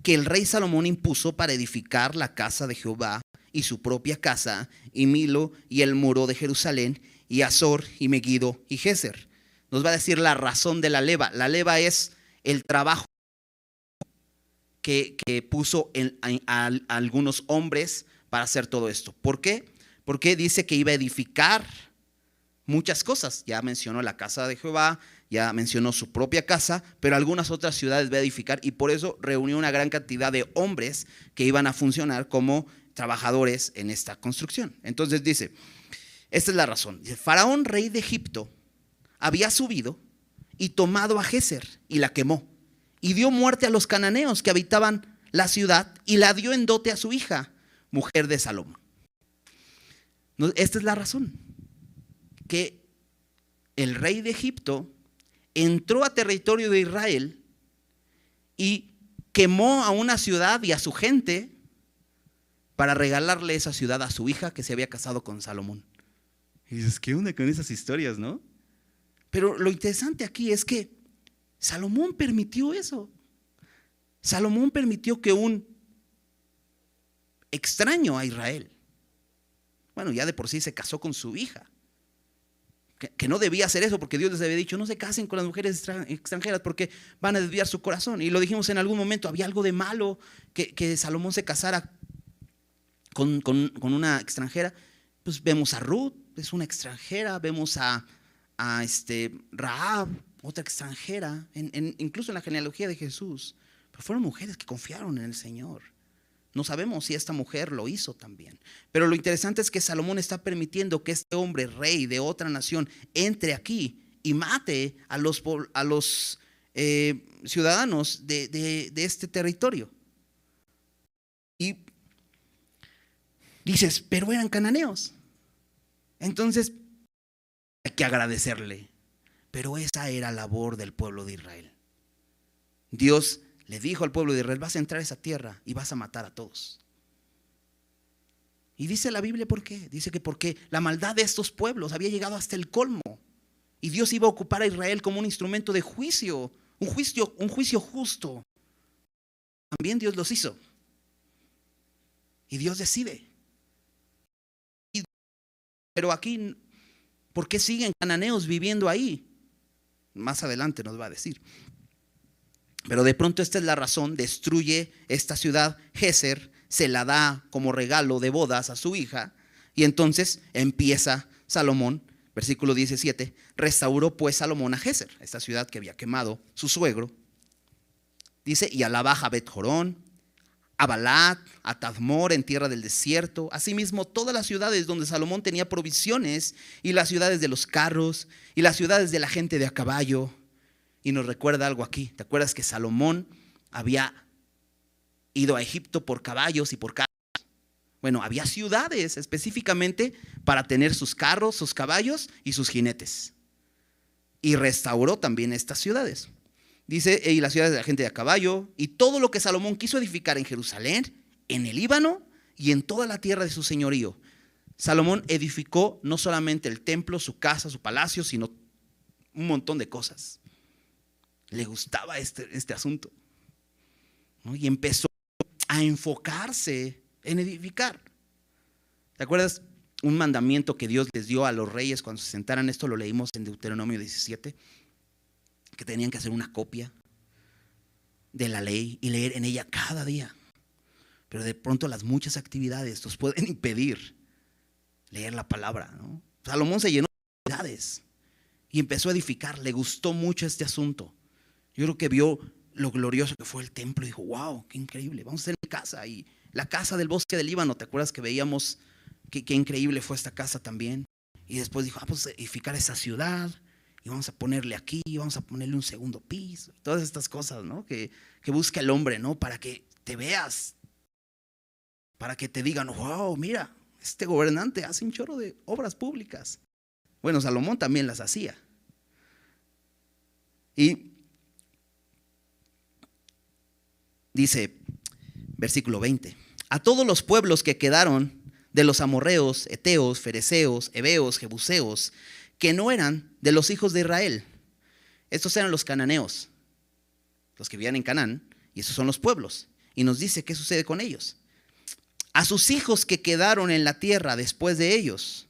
que el rey Salomón impuso para edificar la casa de Jehová y su propia casa, y Milo y el muro de Jerusalén, y Azor y Megido y Geser. Nos va a decir la razón de la leva. La leva es el trabajo que, puso a, algunos hombres para hacer todo esto. ¿Por qué? Porque dice que iba a edificar muchas cosas. Ya mencionó la casa de Jehová, ya mencionó su propia casa, pero algunas otras ciudades va a edificar y por eso reunió una gran cantidad de hombres que iban a funcionar como trabajadores en esta construcción. Entonces dice, esta es la razón. Faraón, rey de Egipto, había subido y tomado a Geser y la quemó y dio muerte a los cananeos que habitaban la ciudad y la dio en dote a su hija, mujer de Salomón. Esta es la razón, que el rey de Egipto entró a territorio de Israel y quemó a una ciudad y a su gente para regalarle esa ciudad a su hija que se había casado con Salomón. Y dices, ¿qué onda con esas historias, no? Pero lo interesante aquí es que Salomón permitió eso. Salomón permitió que un extraño a Israel, bueno, ya de por sí se casó con su hija, que, no debía hacer eso porque Dios les había dicho, no se casen con las mujeres extranjeras porque van a desviar su corazón. Y lo dijimos en algún momento, había algo de malo que, Salomón se casara con, una extranjera. Pues vemos a Ruth, es una extranjera, vemos a, este, Raab, otra extranjera, incluso en la genealogía de Jesús. Pero fueron mujeres que confiaron en el Señor. No sabemos si esta mujer lo hizo también. Pero lo interesante es que Salomón está permitiendo que este hombre, rey de otra nación, entre aquí y mate a los, eh, ciudadanos de este territorio. Y dices, pero eran cananeos. Entonces, hay que agradecerle. Pero esa era labor del pueblo de Israel. Dios le dijo al pueblo de Israel, vas a entrar a esa tierra y vas a matar a todos. Y dice la Biblia por qué. Dice que porque la maldad de estos pueblos había llegado hasta el colmo. Y Dios iba a ocupar a Israel como un instrumento de juicio, un juicio, un juicio justo. También Dios los hizo. Y Dios decide. Pero aquí, ¿por qué siguen cananeos viviendo ahí? Más adelante nos va a decir. Pero de pronto esta es la razón, destruye esta ciudad, Geser, se la da como regalo de bodas a su hija, y entonces empieza Salomón, versículo 17, restauró pues Salomón a Geser, esta ciudad que había quemado su suegro. Dice, y a Bet Jorón, a Balat, a Tadmor en tierra del desierto, asimismo todas las ciudades donde Salomón tenía provisiones, y las ciudades de los carros, y las ciudades de la gente de a caballo, y nos recuerda algo aquí. ¿Te acuerdas que Salomón había ido a Egipto por caballos y por carros? Bueno, había ciudades específicamente para tener sus carros, sus caballos y sus jinetes. Y restauró también estas ciudades. Dice, y las ciudades de la gente de a caballo, y todo lo que Salomón quiso edificar en Jerusalén, en el Líbano y en toda la tierra de su señorío. Salomón edificó no solamente el templo, su casa, su palacio, sino un montón de cosas le gustaba este, este asunto. Y empezó a enfocarse en edificar. ¿Te acuerdas? Un mandamiento que Dios les dio a los reyes cuando se sentaran, esto lo leímos en Deuteronomio 17, que tenían que hacer una copia de la ley y leer en ella cada día. Pero de pronto las muchas actividades nos pueden impedir leer la palabra. Salomón se llenó de actividades y empezó a edificar. Le gustó mucho este asunto. Yo creo que vio lo glorioso que fue el templo y dijo, wow, qué increíble, vamos a hacer mi casa. Y la casa del bosque del Líbano, ¿te acuerdas que veíamos qué, increíble fue esta casa también? Y después dijo, vamos a edificar esa ciudad y vamos a ponerle aquí, vamos a ponerle un segundo piso, todas estas cosas, ¿no? Que, que busca el hombre, ¿no? Para que te veas, para que te digan, wow, mira, este gobernante hace un chorro de obras públicas. Bueno, Salomón también las hacía. Y dice, versículo 20, a todos los pueblos que quedaron de los amorreos, eteos, fereceos, heveos, jebuseos, que no eran de los hijos de Israel. Estos eran los cananeos, los que vivían en Canaán, y esos son los pueblos. Y nos dice qué sucede con ellos. A sus hijos que quedaron en la tierra después de ellos,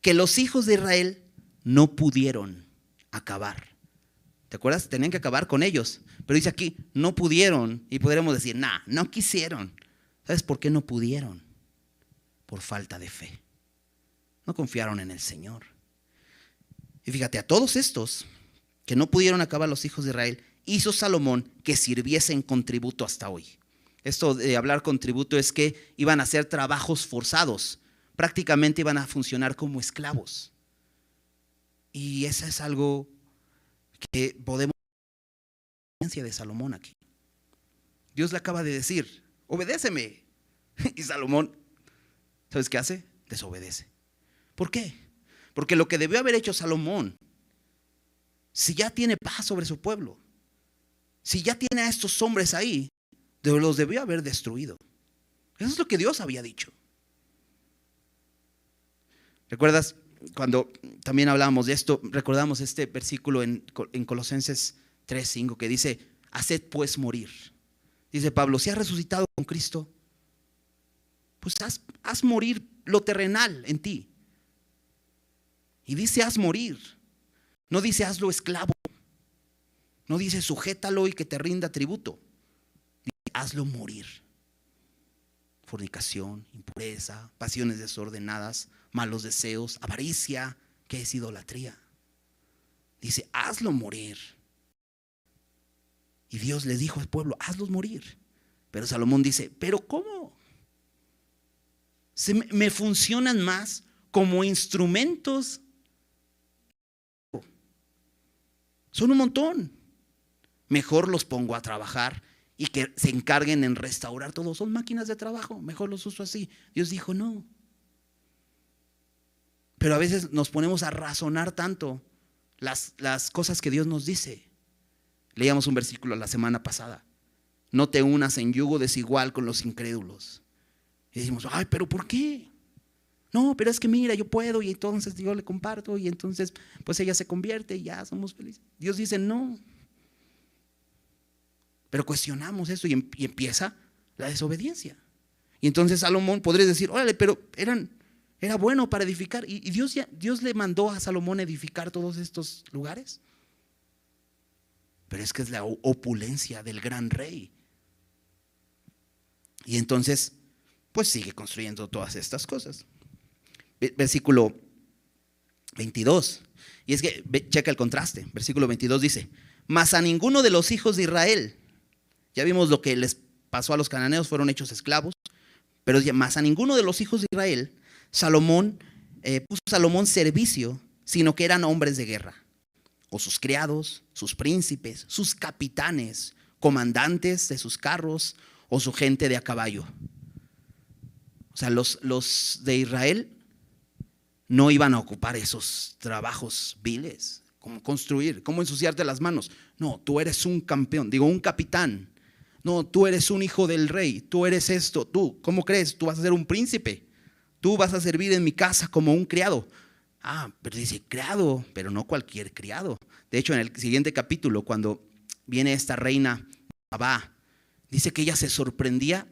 que los hijos de Israel no pudieron acabar. ¿Te acuerdas? Tenían que acabar con ellos. Pero dice aquí, no pudieron. Y podríamos decir, nah, no quisieron. ¿Sabes por qué no pudieron? Por falta de fe. No confiaron en el Señor. Y fíjate, a todos estos que no pudieron acabar los hijos de Israel, hizo Salomón que sirviesen con tributo hasta hoy. Esto de hablar con tributo es que iban a hacer trabajos forzados, prácticamente iban a funcionar como esclavos. Y eso es algo que podemos de Salomón aquí. Dios le acaba de decir, obedéceme. Y Salomón, ¿sabes qué hace? Desobedece. ¿Por qué? Porque lo que debió haber hecho Salomón, si ya tiene paz sobre su pueblo, si ya tiene a estos hombres ahí, los debió haber destruido. Eso es lo que Dios había dicho. ¿Recuerdas cuando también hablábamos de esto? Recordamos este versículo en, en Colosenses 3:5 que dice, haced pues morir. Dice Pablo, si has resucitado con Cristo, pues haz, haz morir lo terrenal en ti. Y dice, haz morir. No dice, hazlo esclavo. No dice, sujétalo y que te rinda tributo. Dice, hazlo morir. Fornicación, impureza, pasiones desordenadas, malos deseos, avaricia, que es idolatría. Dice, hazlo morir. Y Dios le dijo al pueblo, hazlos morir. Pero Salomón dice, pero ¿cómo? Se me, funcionan más como instrumentos. Son un montón. Mejor los pongo a trabajar y que se encarguen en restaurar todo. Son máquinas de trabajo. Mejor los uso así. Dios dijo, no. Pero a veces nos ponemos a razonar tanto las, las cosas que Dios nos dice. Leíamos un versículo la semana pasada. No te unas en yugo desigual con los incrédulos. Y decimos, ay, pero ¿por qué? No, pero es que mira, yo puedo y entonces yo le comparto y entonces pues ella se convierte y ya somos felices. Dios dice, no. Pero cuestionamos eso y, em-, empieza la desobediencia. Y entonces Salomón podría decir, órale, pero eran, era bueno para edificar. Y, Dios le mandó a Salomón edificar todos estos lugares. Pero es que es la opulencia del gran rey. Y entonces, pues sigue construyendo todas estas cosas. Versículo 22. Y es que, checa el contraste. Versículo 22 dice, mas a ninguno de los hijos de Israel, ya vimos lo que les pasó a los cananeos, fueron hechos esclavos, pero más a ninguno de los hijos de Israel, Salomón, eh, puso Salomón servicio, sino que eran hombres de guerra o sus criados, sus príncipes, sus capitanes, comandantes de sus carros o su gente de a caballo. O sea, los, los de Israel no iban a ocupar esos trabajos viles, como construir, como ensuciarte las manos. No, tú eres un campeón, digo, un capitán. No, tú eres un hijo del rey, tú eres esto, tú, ¿cómo crees? Tú vas a ser un príncipe, tú vas a servir en mi casa como un criado. Ah, pero dice criado, pero no cualquier criado. De hecho, en el siguiente capítulo, cuando viene esta reina Abba, dice que ella se sorprendía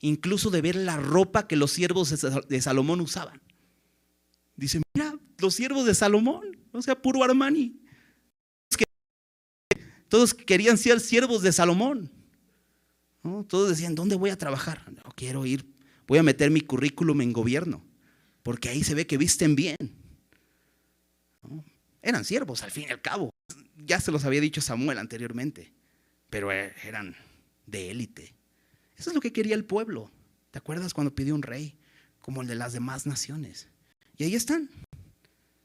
incluso de ver la ropa que los siervos de Salomón usaban. Dice, mira, los siervos de Salomón, o sea, puro Armani. Todos querían ser siervos de Salomón. Todos decían, ¿dónde voy a trabajar? No quiero ir, voy a meter mi currículum en gobierno, porque ahí se ve que visten bien. Eran siervos al fin y al cabo. Ya se los había dicho Samuel anteriormente, pero e, eran de élite. Eso es lo que quería el pueblo. ¿Te acuerdas cuando pidió un rey como el de las demás naciones? Y ahí están,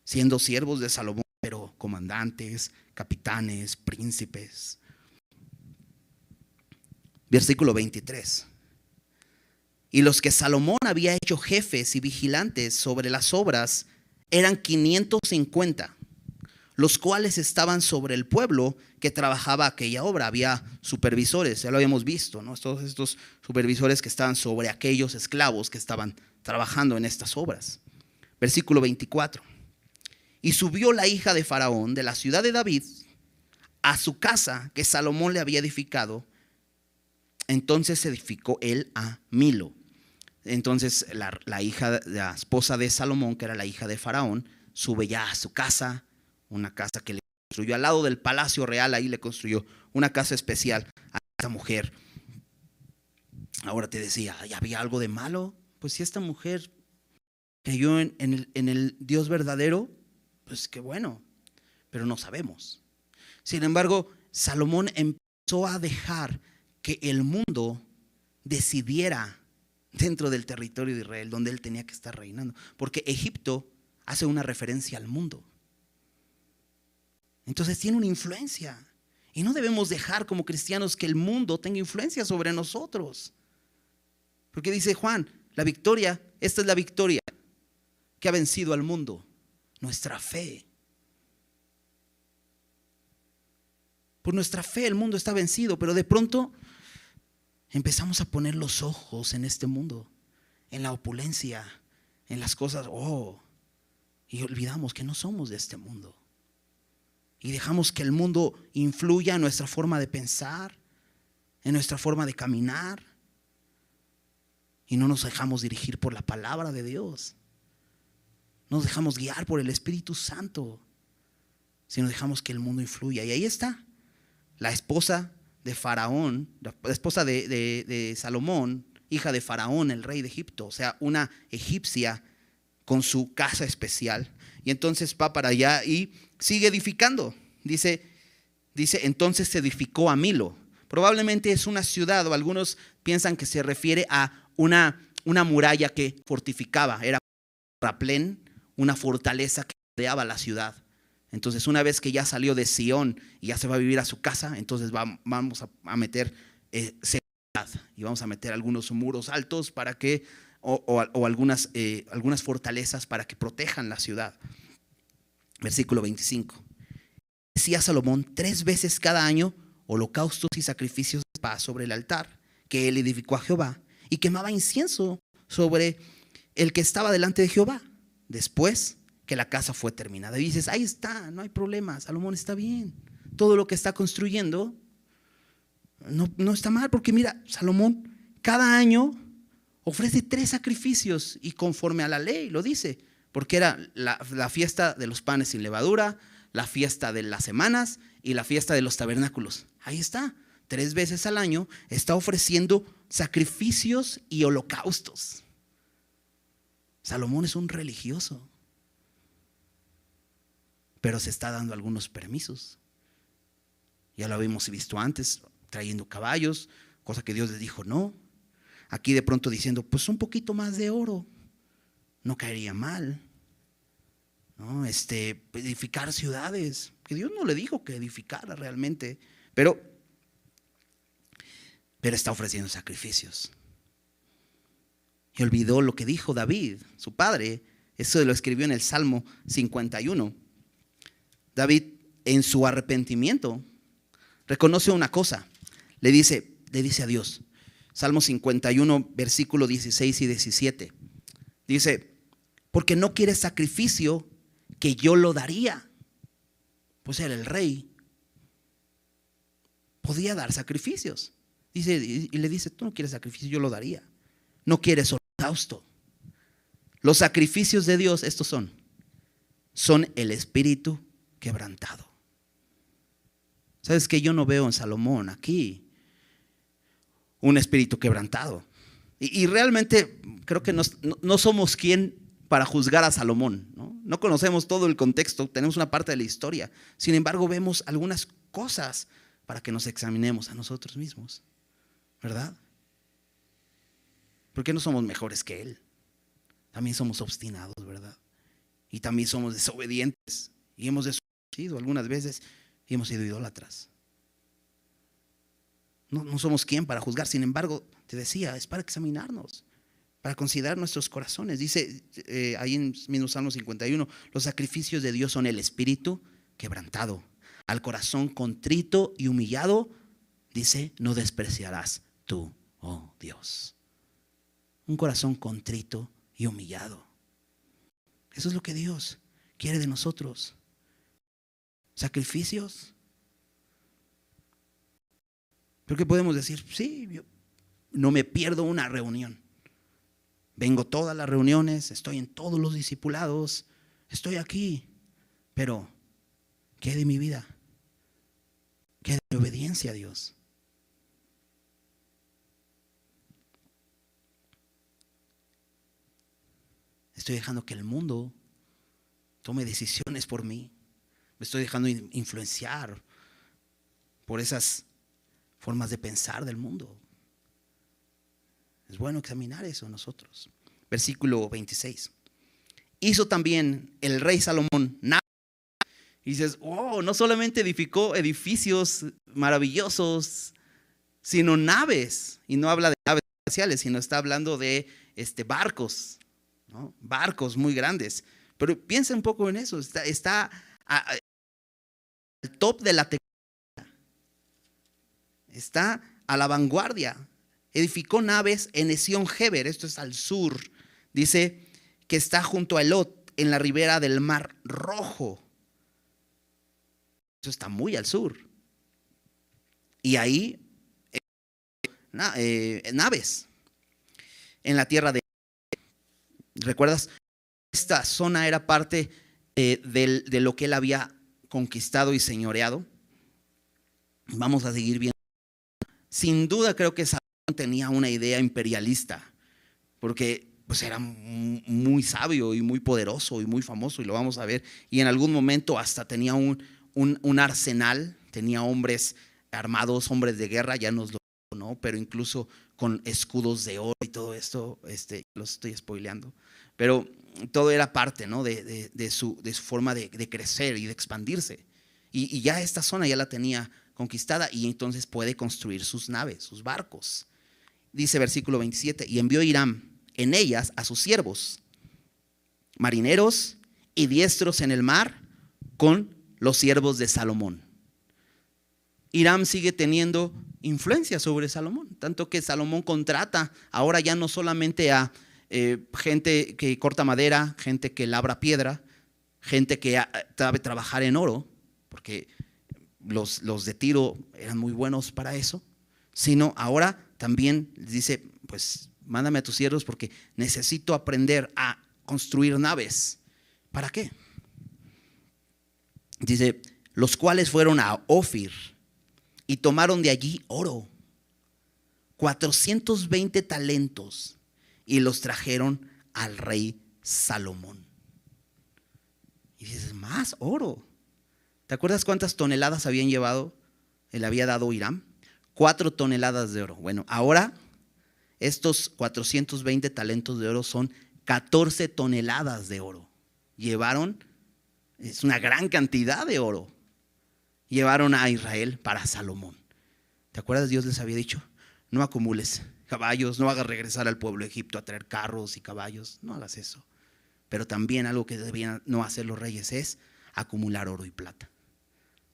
siendo siervos de Salomón, pero comandantes, capitanes, príncipes. Versículo 23. Y los que Salomón había hecho jefes y vigilantes sobre las obras eran 550, los cuales estaban sobre el pueblo que trabajaba aquella obra. Había supervisores, ya lo habíamos visto, ¿no? Todos estos supervisores que estaban sobre aquellos esclavos que estaban trabajando en estas obras. Versículo 24. Y subió la hija de Faraón de la ciudad de David a su casa que Salomón le había edificado. Entonces edificó él a Milo. Entonces la, hija, la esposa de Salomón, que era la hija de Faraón, sube ya a su casa, una casa que le construyó al lado del palacio real, ahí le construyó una casa especial a esta mujer. Ahora te decía, ¿y había algo de malo? Pues si esta mujer creyó en, el, en el Dios verdadero, pues qué bueno, pero no sabemos. Sin embargo, Salomón empezó a dejar que el mundo decidiera dentro del territorio de Israel, donde él tenía que estar reinando. Porque Egipto hace una referencia al mundo. Entonces tiene una influencia. Y no debemos dejar como cristianos que el mundo tenga influencia sobre nosotros. Porque dice Juan, la victoria, esta es la victoria que ha vencido al mundo, nuestra fe. Por nuestra fe el mundo está vencido, pero de pronto empezamos a poner los ojos en este mundo, en la opulencia, en las cosas, oh, y olvidamos que no somos de este mundo. Y dejamos que el mundo influya en nuestra forma de pensar, en nuestra forma de caminar. Y no nos dejamos dirigir por la palabra de Dios. No nos dejamos guiar por el Espíritu Santo, sino dejamos que el mundo influya. Y ahí está, la esposa de Faraón, la esposa de, Salomón, hija de Faraón, el rey de Egipto, o sea, una egipcia con su casa especial. Y entonces va para allá y sigue edificando. Dice, dice, entonces se edificó a Milo. Probablemente es una ciudad, o algunos piensan que se refiere a una, una muralla que fortificaba, era Raplén, una fortaleza que rodeaba la ciudad. Entonces, una vez que ya salió de Sión y ya se va a vivir a su casa, entonces vamos a, meter eh, seguridad y vamos a meter algunos muros altos para que, o, algunas, eh, algunas fortalezas para que protejan la ciudad. Versículo 25. Decía Salomón tres veces cada año holocaustos y sacrificios de paz sobre el altar que él edificó a Jehová y quemaba incienso sobre el que estaba delante de Jehová. Después que la casa fue terminada. Y dices, ahí está, no hay problema, Salomón está bien. Todo lo que está construyendo no, no está mal, porque mira, Salomón cada año ofrece tres sacrificios y conforme a la ley lo dice, porque era la, la, fiesta de los panes sin levadura, la fiesta de las semanas y la fiesta de los tabernáculos. Ahí está, tres veces al año está ofreciendo sacrificios y holocaustos. Salomón es un religioso pero se está dando algunos permisos. Ya lo habíamos visto antes, trayendo caballos, cosa que Dios les dijo no. Aquí de pronto diciendo, pues un poquito más de oro, no caería mal. ¿No? Este, edificar ciudades, que Dios no le dijo que edificara realmente, pero, pero está ofreciendo sacrificios. Y olvidó lo que dijo David, su padre, eso lo escribió en el Salmo 51 David, en su arrepentimiento, reconoce una cosa. Le dice, le dice a Dios. Salmo 51, versículo 16 y 17. Dice, porque no quiere sacrificio que yo lo daría. Pues era el rey. Podía dar sacrificios. Dice, y le dice, tú no quieres sacrificio, yo lo daría. No quieres holocausto. Los sacrificios de Dios, estos son, son el espíritu quebrantado. ¿Sabes que yo no veo en Salomón aquí un espíritu quebrantado? Y, realmente creo que no, somos quien para juzgar a Salomón. ¿no? no conocemos todo el contexto, tenemos una parte de la historia. Sin embargo, vemos algunas cosas para que nos examinemos a nosotros mismos. ¿Verdad? Porque no somos mejores que Él. También somos obstinados, ¿verdad? Y también somos desobedientes. Y hemos algunas veces y hemos sido idólatras. No, somos quien para juzgar. Sin embargo, te decía, es para examinarnos, para considerar nuestros corazones. Dice eh, ahí en mismo Salmo 51, los sacrificios de Dios son el espíritu quebrantado. Al corazón contrito y humillado, dice, no despreciarás tú, oh Dios. Un corazón contrito y humillado. Eso es lo que Dios quiere de nosotros. Sacrificios pero ¿qué podemos decir? Sí, yo no me pierdo una reunión. Vengo todas las reuniones, estoy en todos los discipulados, estoy aquí. Pero, ¿qué de mi vida? ¿Qué de mi obediencia a Dios? Estoy dejando que el mundo tome decisiones por mí. Me estoy dejando influenciar por esas formas de pensar del mundo. Es bueno examinar eso nosotros. Versículo 26. Hizo también el rey Salomón y dices, oh, no solamente edificó edificios maravillosos, sino naves. Y no habla de naves espaciales, sino está hablando de este, barcos, barcos muy grandes. Pero piensa un poco en eso, está, está top de la tecnología está a la vanguardia. Edificó naves en Esión Geber, esto es al sur. Dice que está junto a Elot, en la ribera del Mar Rojo. Eso está muy al sur. Y ahí, eh, naves en la tierra de... ¿Recuerdas? Esta zona era parte eh, de lo que él había conquistado y señoreado. Vamos a seguir viendo sin duda creo que Salomón tenía una idea imperialista, porque pues era muy sabio y muy poderoso y muy famoso, y lo vamos a ver. Y en algún momento hasta tenía un, un, arsenal, tenía hombres armados, hombres de guerra, ya nos lo ¿no? Pero incluso con escudos de oro y todo esto, este, los estoy spoileando. Pero todo era parte, ¿no? De, su, forma de, crecer y de expandirse. Y, y, ya esta zona ya la tenía conquistada y entonces puede construir sus naves, sus barcos. Dice versículo 27, y envió Irán en ellas a sus siervos, marineros y diestros en el mar, con los siervos de Salomón. Irán sigue teniendo influencia sobre Salomón, tanto que Salomón contrata ahora ya no solamente a eh, gente que corta madera, gente que labra piedra, gente que sabe trabajar en oro, porque los, los de Tiro eran muy buenos para eso, sino ahora también dice, pues mándame a tus siervos porque necesito aprender a construir naves. ¿Para qué? Dice, los cuales fueron a Ofir y tomaron de allí oro, 420 talentos, y los trajeron al rey Salomón. Y dices, más oro. ¿Te acuerdas cuántas toneladas habían llevado? Le había dado Irán. Cuatro toneladas de oro. Bueno, ahora estos 420 talentos de oro son 14 toneladas de oro. Llevaron, es una gran cantidad de oro. Llevaron a Israel para Salomón. ¿Te acuerdas? Dios les había dicho, no acumules caballos, no hagas regresar al pueblo de Egipto a traer carros y caballos, no hagas eso. Pero también algo que debían no hacer los reyes es acumular oro y plata.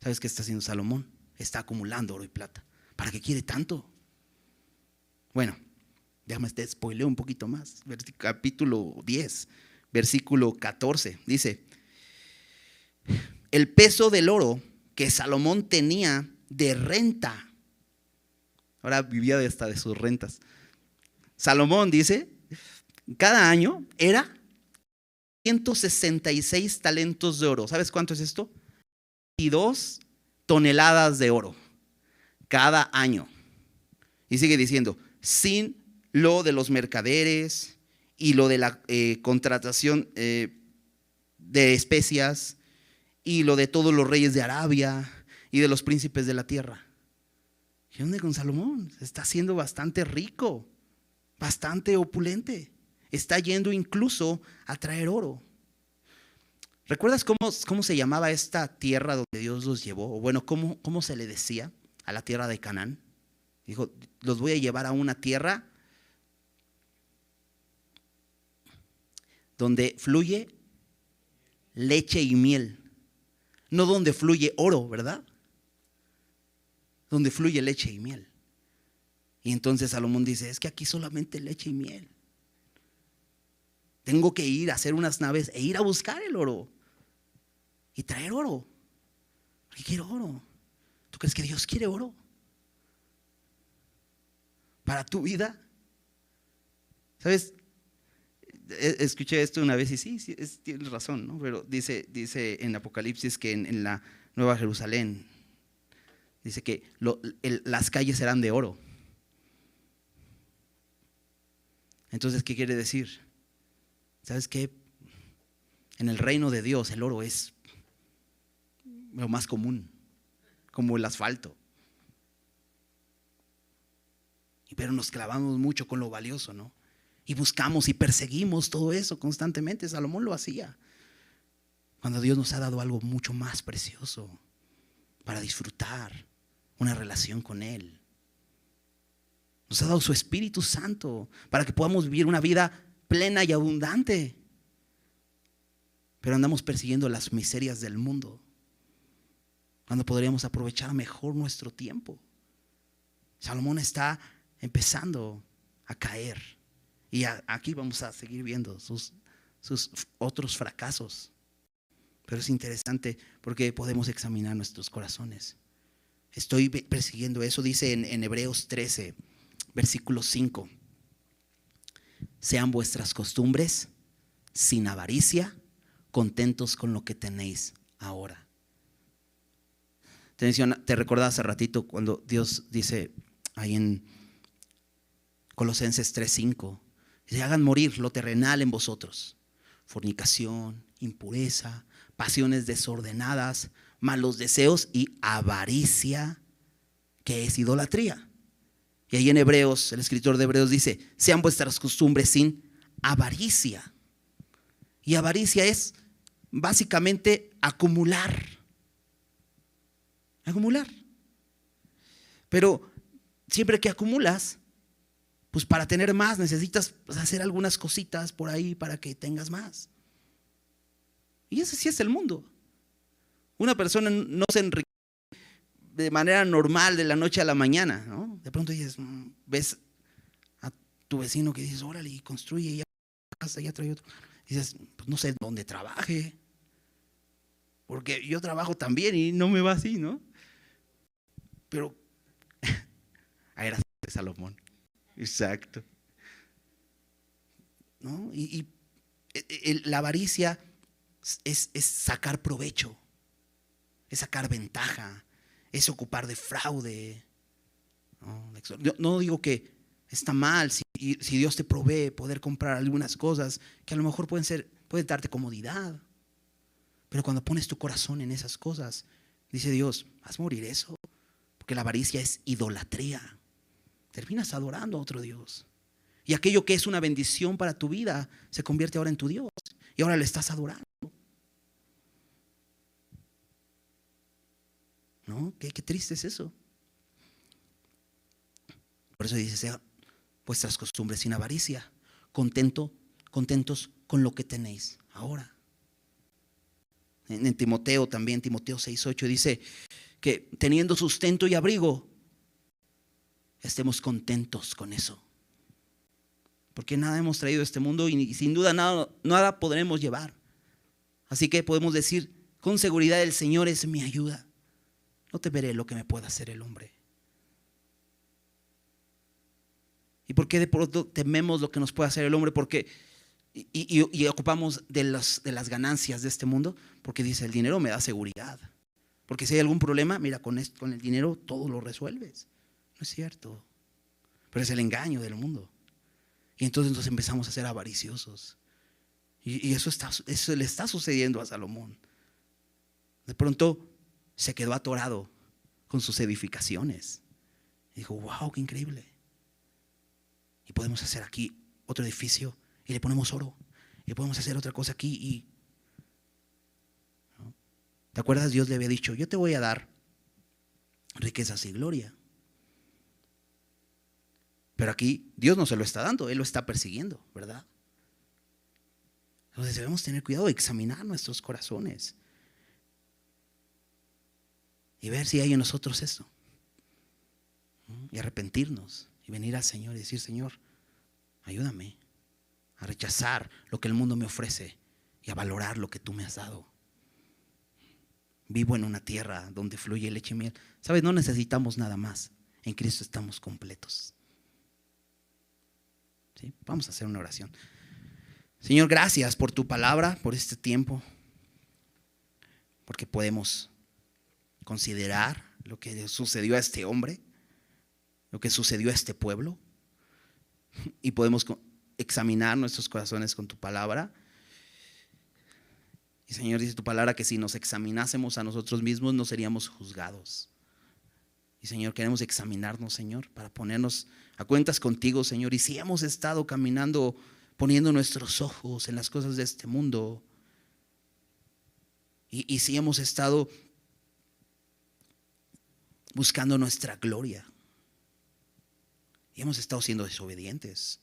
¿Sabes qué está haciendo Salomón? Está acumulando oro y plata. ¿Para qué quiere tanto? Bueno, déjame te spoileo un poquito más. Capítulo 10, versículo 14. Dice, el peso del oro que Salomón tenía de renta. Ahora vivía hasta de sus rentas. Salomón dice, cada año era 166 talentos de oro. ¿Sabes cuánto es esto? dos toneladas de oro cada año. Y sigue diciendo, sin lo de los mercaderes y lo de la eh, contratación eh, de especias y lo de todos los reyes de Arabia y de los príncipes de la tierra. ¿Qué onda con Salomón? Se está haciendo bastante rico, bastante opulente. Está yendo incluso a traer oro. ¿Recuerdas cómo, cómo, se llamaba esta tierra donde Dios los llevó? O bueno, ¿cómo, ¿cómo se le decía a la tierra de Canaán? Dijo, los voy a llevar a una tierra donde fluye leche y miel. No donde fluye oro, ¿verdad? Donde fluye leche y miel. Y entonces Salomón dice, es que aquí solamente leche y miel. Tengo que ir a hacer unas naves e ir a buscar el oro. Y traer oro. Porque quiero oro. ¿Tú crees que Dios quiere oro? Para tu vida. ¿Sabes? E, escuché esto una vez y sí, sí tienes razón, ¿no? Pero dice, dice en Apocalipsis que en, la Nueva Jerusalén, dice que las calles serán de oro. Entonces, ¿qué quiere decir? ¿Sabes qué? En el reino de Dios el oro es lo más común, como el asfalto. Pero nos clavamos mucho con lo valioso, ¿no? Y buscamos y perseguimos todo eso constantemente. Salomón lo hacía. Cuando Dios nos ha dado algo mucho más precioso para disfrutar una relación con Él. Nos ha dado su Espíritu Santo para que podamos vivir una vida plena y abundante. Pero andamos persiguiendo las miserias del mundo. Cuando podríamos aprovechar mejor nuestro tiempo. Salomón está empezando a caer y aquí vamos a seguir viendo sus, sus otros fracasos. Pero es interesante porque podemos examinar nuestros corazones. Estoy persiguiendo eso, dice en, Hebreos 13, versículo 5. Sean vuestras costumbres sin avaricia, contentos con lo que tenéis ahora. Te, te recordaba hace ratito cuando Dios dice ahí en Colosenses 3:5, se hagan morir lo terrenal en vosotros. Fornicación, impureza, pasiones desordenadas, malos deseos y avaricia, que es idolatría. Y ahí en Hebreos, el escritor de Hebreos dice, sean vuestras costumbres sin avaricia. Y avaricia es básicamente acumular. Acumular. Pero siempre que acumulas, pues para tener más necesitas pues, hacer algunas cositas por ahí para que tengas más. Y ese sí es el mundo. Una persona no se enriquece de manera normal de la noche a la mañana, ¿no? De pronto dices, mm, ves a tu vecino que dices, órale, y construye, ya casa, ya trae otro. dices, pues no sé dónde trabaje. Porque yo trabajo también y no me va así, ¿no? Pero, a ver, Salomón. Exacto. ¿No? Y, e, e, la avaricia es, sacar provecho, es sacar ventaja, es ocupar de fraude. No, digo que está mal si, Dios te provee poder comprar algunas cosas que a lo mejor pueden ser, pueden darte comodidad. Pero cuando pones tu corazón en esas cosas, dice Dios, a morir eso. Porque la avaricia es idolatría terminas adorando a otro Dios. Y aquello que es una bendición para tu vida se convierte ahora en tu Dios. Y ahora le estás adorando. ¿No? Qué, triste es eso. Por eso dice, sea vuestras costumbres sin avaricia, contento, contentos con lo que tenéis ahora. En, Timoteo también, Timoteo 6.8 dice que teniendo sustento y abrigo, estemos contentos con eso. Porque nada hemos traído a este mundo y sin duda nada, nada podremos llevar. Así que podemos decir con seguridad el Señor es mi ayuda. No te veré lo que me pueda hacer el hombre. ¿Y por qué de pronto tememos lo que nos puede hacer el hombre? Porque y, ocupamos de, las ganancias de este mundo, porque dice el dinero me da seguridad. Porque si hay algún problema, mira, con, con el dinero todo lo resuelves es cierto. Pero es el engaño del mundo. Y entonces nos empezamos a ser avariciosos. Y, eso, está, eso le está sucediendo a Salomón. De pronto se quedó atorado con sus edificaciones. Y dijo, wow, qué increíble. Y podemos hacer aquí otro edificio y le ponemos oro. Y podemos hacer otra cosa aquí y... ¿Te acuerdas? Dios le había dicho, yo te voy a dar riquezas y gloria. Pero aquí Dios no se lo está dando, Él lo está persiguiendo, ¿verdad? Entonces debemos tener cuidado examinar nuestros corazones y ver si hay en nosotros eso. Y arrepentirnos y venir al Señor y decir, Señor, ayúdame a rechazar lo que el mundo me ofrece y a valorar lo que tú me has dado. Vivo en una tierra donde fluye leche y miel. Sabes, no necesitamos nada más. En Cristo estamos completos. ¿Sí? Vamos a hacer una oración. Señor, gracias por tu palabra, por este tiempo, porque podemos considerar lo que sucedió a este hombre, lo que sucedió a este pueblo, y podemos examinar nuestros corazones con tu palabra. Y Señor, dice tu palabra que si nos examinásemos a nosotros mismos no seríamos juzgados. Y Señor, queremos examinarnos, Señor, para ponernos a cuentas contigo, Señor. Y si hemos estado caminando poniendo nuestros ojos en las cosas de este mundo, y, y si hemos estado buscando nuestra gloria, y hemos estado siendo desobedientes,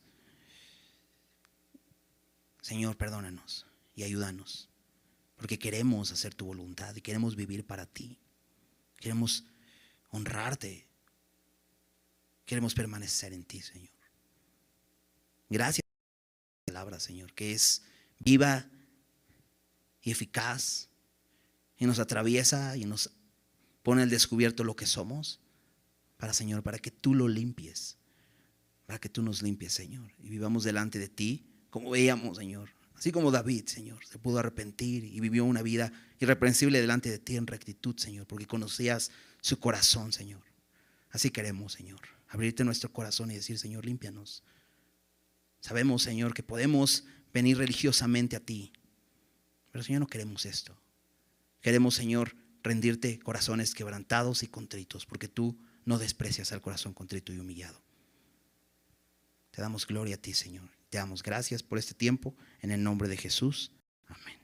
Señor, perdónanos y ayúdanos, porque queremos hacer tu voluntad y queremos vivir para ti. Queremos honrarte. Queremos permanecer en ti, Señor. Gracias por la palabra, Señor, que es viva y eficaz y nos atraviesa y nos pone al descubierto lo que somos para, Señor, para que tú lo limpies, para que tú nos limpies, Señor, y vivamos delante de ti como veíamos, Señor. Así como David, Señor, se pudo arrepentir y vivió una vida irreprensible delante de ti en rectitud, Señor, porque conocías su corazón, Señor. Así queremos, Señor, abrirte nuestro corazón y decir, Señor, límpianos. Sabemos, Señor, que podemos venir religiosamente a ti, pero, Señor, no queremos esto. Queremos, Señor, rendirte corazones quebrantados y contritos, porque tú no desprecias al corazón contrito y humillado. Te damos gloria a ti, Señor. Te damos gracias por este tiempo. En el nombre de Jesús. Amén.